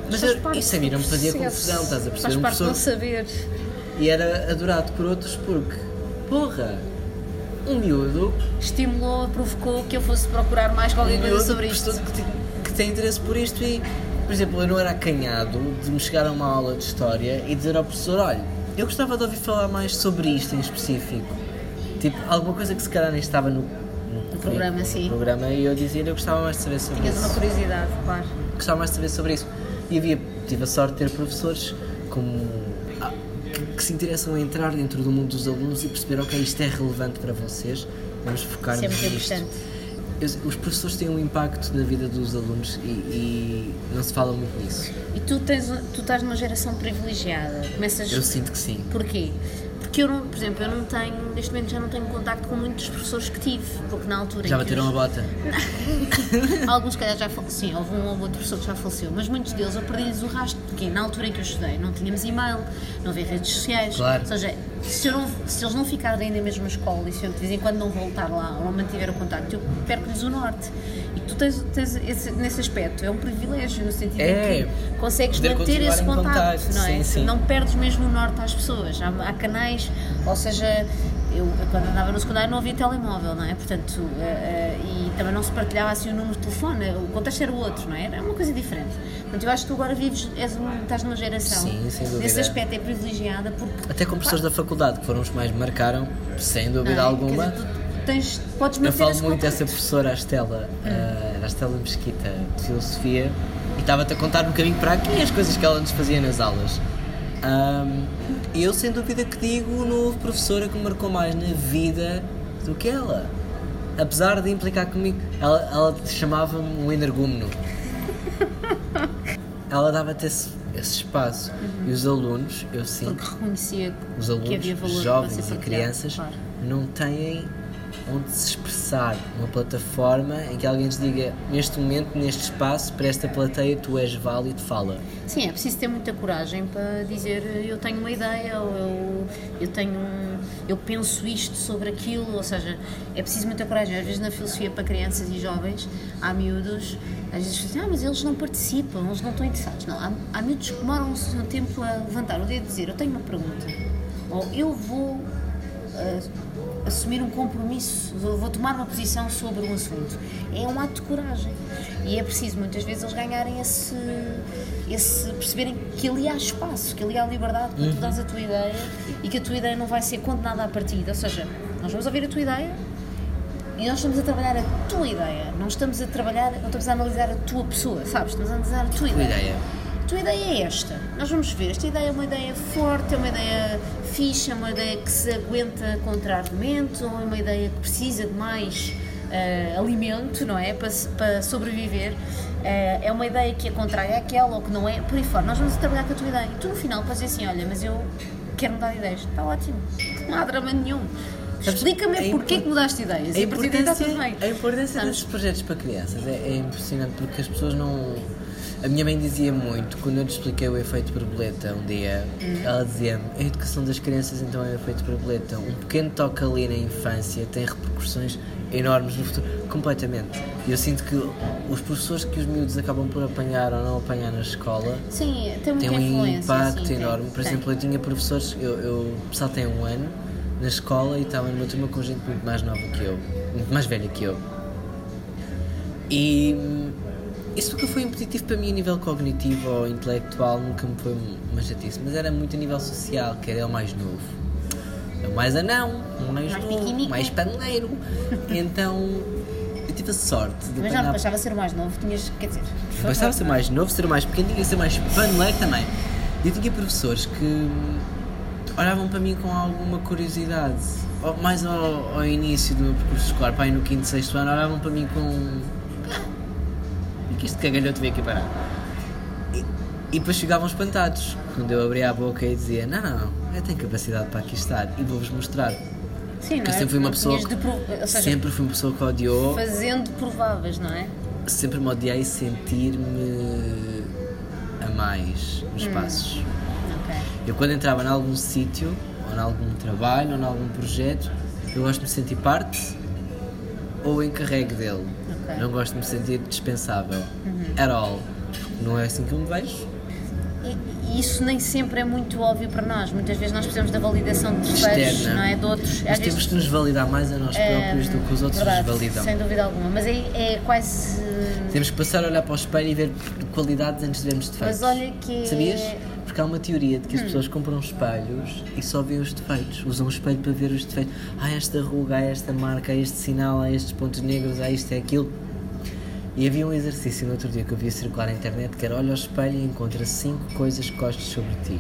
Mas eu, isso a mim não me fazia confusão, estás a perceber? Faz Um parte de professor- não saber. E era adorado por outros porque, porra, um miúdo, Estimulou, provocou que eu fosse procurar mais qualquer coisa sobre isto. que, que tem interesse por isto e, por exemplo, eu não era acanhado de me chegar a uma aula de história e dizer ao professor, olha, eu gostava de ouvir falar mais sobre isto em específico. Tipo, alguma coisa que se calhar nem estava no, no, programa, no sim. programa e eu dizia, eu gostava mais de saber sobre Tinhas isso. uma curiosidade, claro. gostava mais de saber sobre isso. E havia, tive a sorte de ter professores como, que, se interessam a entrar dentro do mundo dos alunos e perceber, ok, isto é relevante para vocês, vamos focar-nos Isso é nisto. importante. Os- Os professores têm um impacto na vida dos alunos e, e não se fala muito nisso. E tu, tens, tu estás numa geração privilegiada. Começas. Eu sinto que sim. Porquê? Porque eu, não, por exemplo, eu não tenho, neste momento já não tenho contacto com muitos professores que tive, porque na altura. Já que bateram a os- bota? Alguns, se calhar, já faleceram. Sim, houve um ou outro professor que já faleceu, mas muitos deles eu perdi-lhes o rastro, porque na altura em que eu estudei não tínhamos e-mail, não havia redes sociais. Claro. Ou seja, se, não- se eles não ficarem na mesma escola e se eu de vez em quando não voltar lá ou não mantiver o contacto, eu perco-lhes o norte. E tu tens, tens esse- nesse aspecto, é um privilégio, no sentido É. em que consegues manter esse em contacto, contacto, não é? sim, sim. Não perdes mesmo o norte às pessoas. Há, há canais, ou seja, eu quando andava no secundário não havia telemóvel, não é? Portanto, eh, eh, e também não se partilhava assim o número de telefone, o contexto era o outro, não é? Era uma coisa diferente. Portanto, eu acho que tu agora vives, és um- estás numa geração, Sim, sem dúvida. nesse aspecto é privilegiada porque. Até com professores da faculdade, que foram os que mais marcaram, sem dúvida é? alguma. Dizer, tu tens, podes Eu falo muito dessa professora, a Estela, eh, era a Estela Mesquita, de Filosofia, e estava-te a contar um bocadinho para aqui as coisas que ela nos fazia nas aulas. E eu, sem dúvida, que digo, não houve professora que me marcou mais na vida do que ela. Apesar de implicar comigo, ela, ela chamava-me um energúmeno. ela dava-te esse, esse espaço. E os alunos, eu sinto, Porque reconhecia os que alunos, havia valor jovens e crianças, claro. não têm onde se expressar uma plataforma em que alguém lhes diga neste momento, neste espaço, para esta plateia tu és válido, fala. Sim, é preciso ter muita coragem para dizer eu tenho uma ideia ou eu, eu tenho um- eu penso isto sobre aquilo, ou seja, é preciso muita coragem. Às vezes na filosofia para crianças e jovens há miúdos, às vezes dizem, ah, mas eles não participam, eles não estão interessados. Não, há, há miúdos que demoram o seu tempo a levantar o dedo e dizer eu tenho uma pergunta, ou eu vou ah, assumir um compromisso, vou tomar uma posição sobre um assunto. É um ato de coragem. E é preciso muitas vezes eles ganharem esse, esse perceberem que ali há espaço, que ali há liberdade para tu dares a tua ideia e que a tua ideia não vai ser condenada à partida. Ou seja, nós vamos ouvir a tua ideia e nós estamos a trabalhar a tua ideia. Não estamos a trabalhar, não estamos a analisar a tua pessoa, sabes? Estamos a analisar a tua Tua ideia. a tua ideia é esta. Nós vamos ver. Esta ideia é uma ideia forte, é uma ideia fixa, é uma ideia que se aguenta contra argumentos, ou é uma ideia que precisa de mais eh, alimento, não é? Para, para sobreviver. Eh, é uma ideia que é contrária àquela ou que não é, por aí fora. Nós vamos trabalhar com a tua ideia. E tu no final podes dizer assim: olha, mas eu quero mudar de ideias. Está ótimo. Não há drama nenhum. Explica-me é porquê que mudaste de ideias. A importância, a importância Sabes? desses projetos para crianças é, é impressionante porque as pessoas não. A minha mãe dizia muito, quando eu lhe expliquei o efeito borboleta um dia, Hum. ela dizia-me: a educação das crianças então é o efeito borboleta. Um pequeno toque ali na infância tem repercussões enormes no futuro. Completamente. E eu sinto que os professores que os miúdos acabam por apanhar ou não apanhar na escola Sim, tem um impacto sim, tem, enorme. Por tem. exemplo, eu tinha professores, eu, eu tem um ano na escola e estava numa turma com gente muito mais nova que eu, muito mais velha que eu. E isso nunca foi impeditivo para mim a nível cognitivo ou intelectual, nunca me foi uma chatice, mas era muito a nível social, que era o mais novo. O mais anão, o mais, Mais novo, mais paneleiro. então eu tive a sorte de Mas já não bastava ser o mais novo, tinhas, quer dizer. Bastava ser mais novo, ser mais pequeno, tinha que ser mais paneleiro também. E eu tinha professores que olhavam para mim com alguma curiosidade, ou mais ao, ao início do meu percurso escolar, pai no quinto, sexto ano, olhavam para mim com. "Ah, O que este cagalhoto veio aqui parar? E, e depois chegavam espantados, quando eu abria a boca e dizia: Não, não, não, eu tenho capacidade para aqui estar e vou-vos mostrar. Sim, não Porque é? sempre fui uma pessoa. prov- ou seja, sempre fui uma pessoa que odiou Fazendo prováveis, não é? sempre me odiei sentir-me a mais nos espaços. Ok. Eu quando entrava em algum sítio, ou em algum trabalho, ou em algum projeto, eu gosto de me sentir parte ou encarregue dele. Ok. Não gosto de me sentir dispensável. At all. Não é assim que eu me vejo. E, isso nem sempre é muito óbvio para nós. Muitas vezes nós precisamos da validação de terceiros, Externa. não é? De outros. Mas temos que nos validar mais a nós próprios do que os outros Verdade, nos validam. Sem dúvida alguma. Mas é, é quase. Temos que passar a olhar para o espelho e ver qualidades antes de vermos defeitos. Mas olha que. é- Sabias? Porque há uma teoria de que as pessoas compram espelhos e só veem os defeitos. Usam o espelho para ver os defeitos. Ah, esta ruga, há esta marca, há este sinal, há estes pontos negros, há isto e aquilo. E havia um exercício no outro dia que eu vi circular na internet que era olha ao espelho e encontra 5 coisas que gostes sobre ti.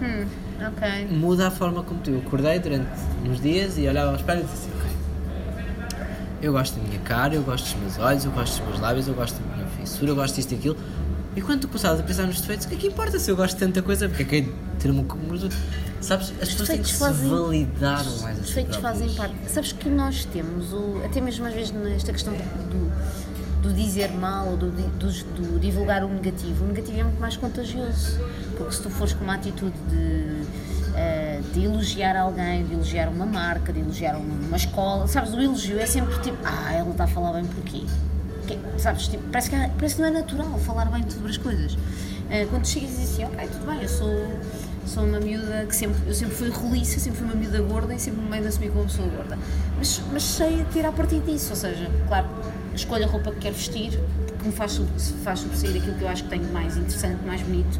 Hum, ok. Muda a forma como tu. Eu acordei durante uns dias e olhava ao espelho e disse assim, ok. Eu gosto da minha cara, eu gosto dos meus olhos, eu gosto dos meus lábios, eu gosto da minha fissura, eu gosto disto e aquilo. E quando tu começavas a pensar nos defeitos, o que é que importa se eu gosto de tanta coisa? Porque é que é de ter uma. Sabes? As pessoas têm que defeitos se fazem- validar mais Os defeitos fazem parte. Sabes que nós temos, o, até mesmo às vezes nesta questão do, do dizer mal ou do, do- do divulgar o negativo, o negativo é muito mais contagioso. Porque se tu fores com uma atitude de, eh, de elogiar alguém, de elogiar uma marca, de elogiar um- uma escola, sabes, o elogio é sempre tipo, ah, ela está a falar bem porquê? Que- sabes, tipo, parece, que, parece que não é natural falar bem sobre as coisas. Eh, quando chegas e dizes assim, ok, tudo bem, eu sou, sou uma miúda que sempre, eu sempre fui roliça, sempre fui uma miúda gorda e sempre me meio de assumir como pessoa gorda. Mas, mas sei a tirar partido disso, ou seja, claro, escolho a roupa que quero vestir, que me faz, faz sobressair aquilo que eu acho que tenho mais interessante, mais bonito.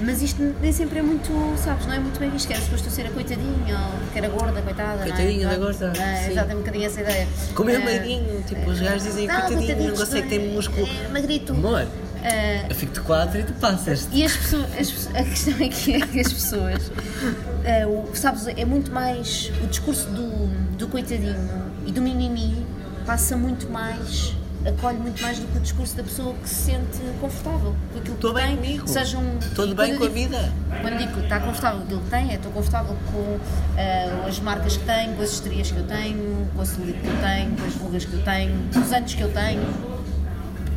Mas isto nem sempre é muito, sabes, não é muito bem visto, que era suposto eu ser a coitadinha, ou que era gorda, coitada, Coitadinha não é? da gorda, É, exato, é um bocadinho essa ideia. Como é Eh, magrinho, tipo, os gajos dizem não, coitadinho, não consegue ter é- músculo. é magrito. Amor, Eh, eu fico de quatro e tu passas. e as pessoas, as pessoas- a questão é que, é que as pessoas, eh, o- sabes, é muito mais o discurso do, do coitadinho e do mimimi passa muito mais, acolhe muito mais do que o discurso da pessoa que se sente confortável com aquilo Estou que bem tem. comigo. Seja um, Tudo bem com a digo- vida. Quando digo que está confortável com aquilo que tem, é estou confortável com eh, as marcas que tenho, com as estrias que eu tenho, com a celulite que eu tenho, com as rugas que eu tenho, com os anos que eu tenho.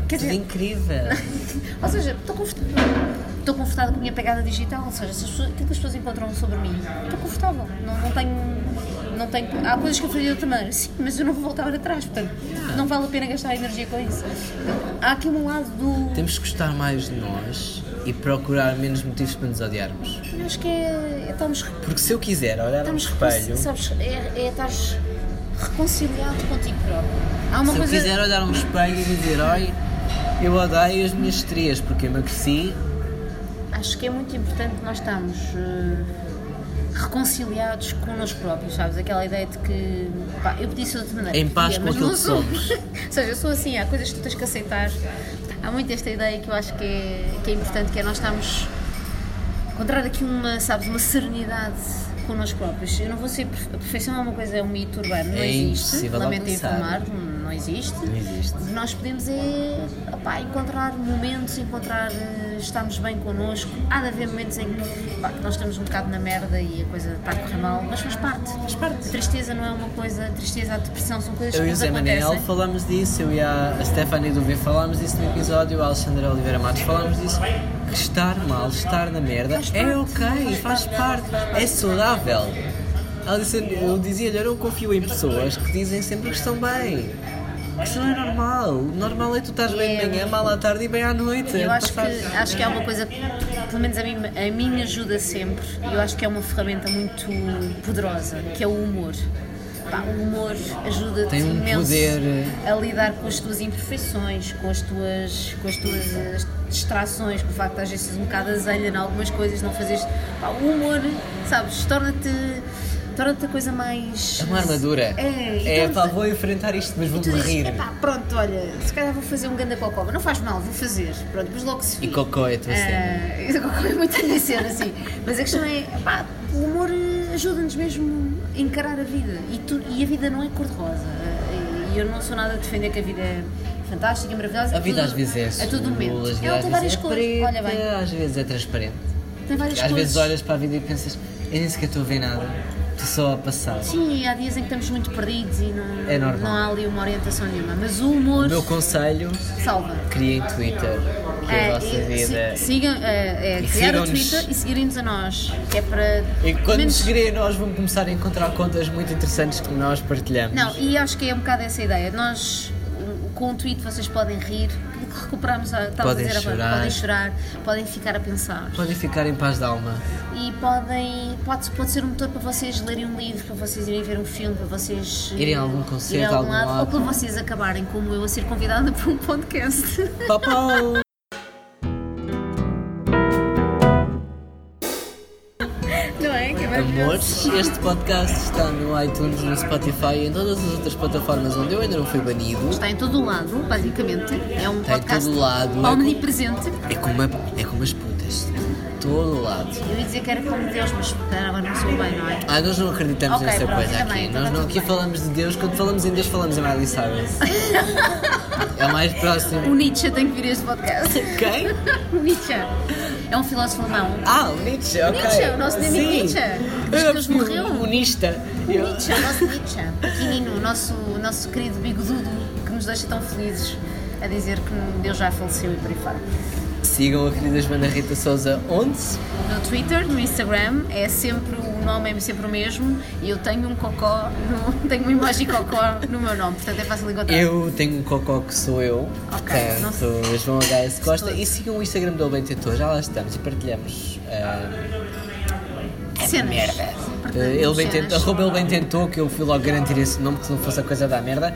Quer Tudo dizer, incrível. ou seja, estou confortável. Estou confortável com a minha pegada digital, ou seja, se aquilo que as pessoas encontram sobre mim, estou confortável. Não, não tenho. Não tenho, há coisas que eu faria de outra maneira, sim, mas eu não vou voltar atrás, portanto, não vale a pena gastar energia com isso. Há aqui um lado do. Temos que gostar mais de nós e procurar menos motivos para nos odiarmos. Eu acho que é. Estamos, Porque se eu quiser olhar no estamos espelho, sabes, é, é estares reconciliado contigo próprio. Há uma se eu coisa. quiser olhar um espelho e dizer, olha, eu odeio as minhas estrias porque emagreci, Acho que é muito importante nós estarmos eh, reconciliados connosco próprios, sabes? Aquela ideia de que pá, eu pedi isso de outra maneira. Em paz podia, com aquilo que sou. somos. Ou seja, eu sou assim, há coisas que tu tens que aceitar. Há muito esta ideia que eu acho que é, que é importante, que é nós estarmos encontrar aqui uma, sabes, uma serenidade connosco próprios. Eu não vou ser perfe- a perfeição é uma coisa, é um mito urbano, não É existe. Lamento informar, não existe. Não existe. Nós podemos é opá, encontrar momentos, encontrar estarmos bem connosco. Há de haver momentos em que pá, que nós estamos um bocado na merda e a coisa está a correr mal, mas faz parte. Faz parte. A tristeza não é uma coisa, a tristeza, a depressão são coisas eu que e o nos Zé acontecem. falámos disso, eu e a, Stephanie do V falámos disso no episódio, a Alexandra Oliveira Matos falámos disso. Que estar mal, estar na merda Faz é parte, ok, faz parte, é saudável. Ela disse, eu dizia-lhe, eu não confio em pessoas que dizem sempre que estão bem. Isso não é normal. O normal é tu estás bem de manhã, mal à tarde e bem à noite. Eu acho que, acho que é uma coisa, que, pelo menos a mim, a mim ajuda sempre, eu acho que é uma ferramenta muito poderosa, que é o humor. Pá, o humor ajuda-te um imenso poder. a lidar com as tuas imperfeições, com as tuas, com as tuas eh, distrações, com o facto de às vezes um bocado azelha em algumas coisas, não fazeres. Pá, o humor, sabes, torna-te torna-te a coisa mais. É uma armadura. É, e é pá, vou enfrentar isto, mas e vou tu dizes, rir. epá, pronto, olha, se calhar vou fazer um ganda cocó, mas não faz mal, vou fazer. Pronto, depois logo se E vê. cocó é a tua cena. Ah, cocó é muito a minha cena, assim. Mas a questão é, epá, o humor eh, ajuda-nos mesmo a encarar a vida. E, tu- e a vida não é cor-de-rosa. Ah, E eu não sou nada a defender que a vida é fantástica, maravilhosa. A vida tudo- às vezes é todo azul, momento. às Ela às tem várias é cores, preta, olha bem. às vezes é transparente. Tem várias Às cores. vezes olhas para a vida e pensas, eu nem sequer estou a ver nada, só a passar. Sim, há dias em que estamos muito perdidos e não, É normal. não há ali uma orientação nenhuma. Mas o humor O meu conselho, salva. criem Twitter, que é a vossa e- vida. si- Sigam, é, é, criar o. Twitter e seguirem-nos a nós, que é para. E quando menos- seguirem a nós vão começar a encontrar contas muito interessantes que nós partilhamos. Não, e acho que é um bocado essa ideia. Nós, com um tweet vocês podem rir, recuperamos a, a Podem dizer chorar. podem chorar, podem ficar a pensar. Podem ficar em paz de alma. E podem, pode, pode ser um motor para vocês lerem um livro, para vocês irem ver um filme, para vocês Irem a algum concerto, irem a algum algum lado, lado. ou para vocês acabarem como eu a ser convidada para um podcast. Papau! Amores, este podcast está no iTunes, no Spotify e em todas as outras plataformas onde eu ainda não fui banido. Está em todo o lado, basicamente. É um Está em podcast todo lado, é omnipresente. É como, a- é como as putas. Todo lado. Eu ia dizer que era como Deus, mas agora não sou bem, não é? Ah, nós não acreditamos Ok, nessa pronto, coisa também, aqui. então Nós tá não aqui bem. falamos de Deus, quando falamos em Deus falamos em Miley Cyrus. é o mais O próximo. Nietzsche tem que vir a este podcast. Quem? O Nietzsche é um filósofo alemão. Ah, o Nietzsche, ok. Nietzsche, o nosso Sim. Nietzsche. Eu Deus percebi morreu. O, o Nista. O Nietzsche, o nosso Nietzsche, pequenino, o nosso, o nosso querido bigodudo que nos deixa tão felizes a dizer que Deus já faleceu e por aí fora. Sigam a querida Joana Rita Souza onde? No Twitter, no Instagram, é sempre o nome é sempre o mesmo e eu tenho um cocó, no, tenho um emoji cocó no meu nome, portanto é fácil encontrar. Eu tenho um cocó que sou eu, Ok, não portanto, João HS Costa. Estou- E sigam o Instagram do Tentou, já lá estamos e partilhamos. ah, cenas. merda. Uh, ele bem tentou, arroba ele bem tentou, que eu fui logo garantir esse nome, que se não fosse a coisa da merda.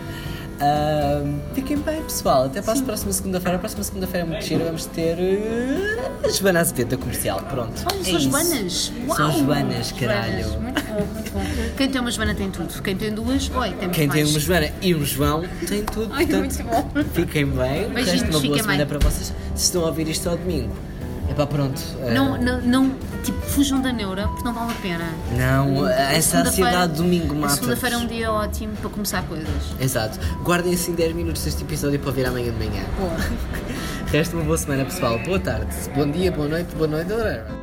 Fiquem bem, pessoal. Até para a próxima segunda-feira. A próxima segunda-feira é muito gira. Vamos ter uh, a Joana Azevedo da comercial. Pronto. Olha, é são isso. Joanas! Uau! São Joanas, caralho. Joanas. Muito bom, muito bom. Quem tem uma Joana tem tudo. Quem tem duas, oi, tem muito Quem tem mais. uma Joana e um João tem tudo. Ai, portanto, muito bom. Fiquem bem. Beijinhos, de uma boa semana bem. para vocês. Se estão a ouvir isto ao domingo. É pá, pronto. uh, Não, não, não, tipo, fujam da neura, porque não vale a pena. não, A essa ansiedade domingo mata. segunda-feira é um dia ótimo para começar coisas. Exato. Guardem assim 10 minutos deste episódio para ver amanhã de manhã. Boa. Resta uma boa semana, pessoal. Boa tarde. Bom dia, boa noite, boa noite, whatever.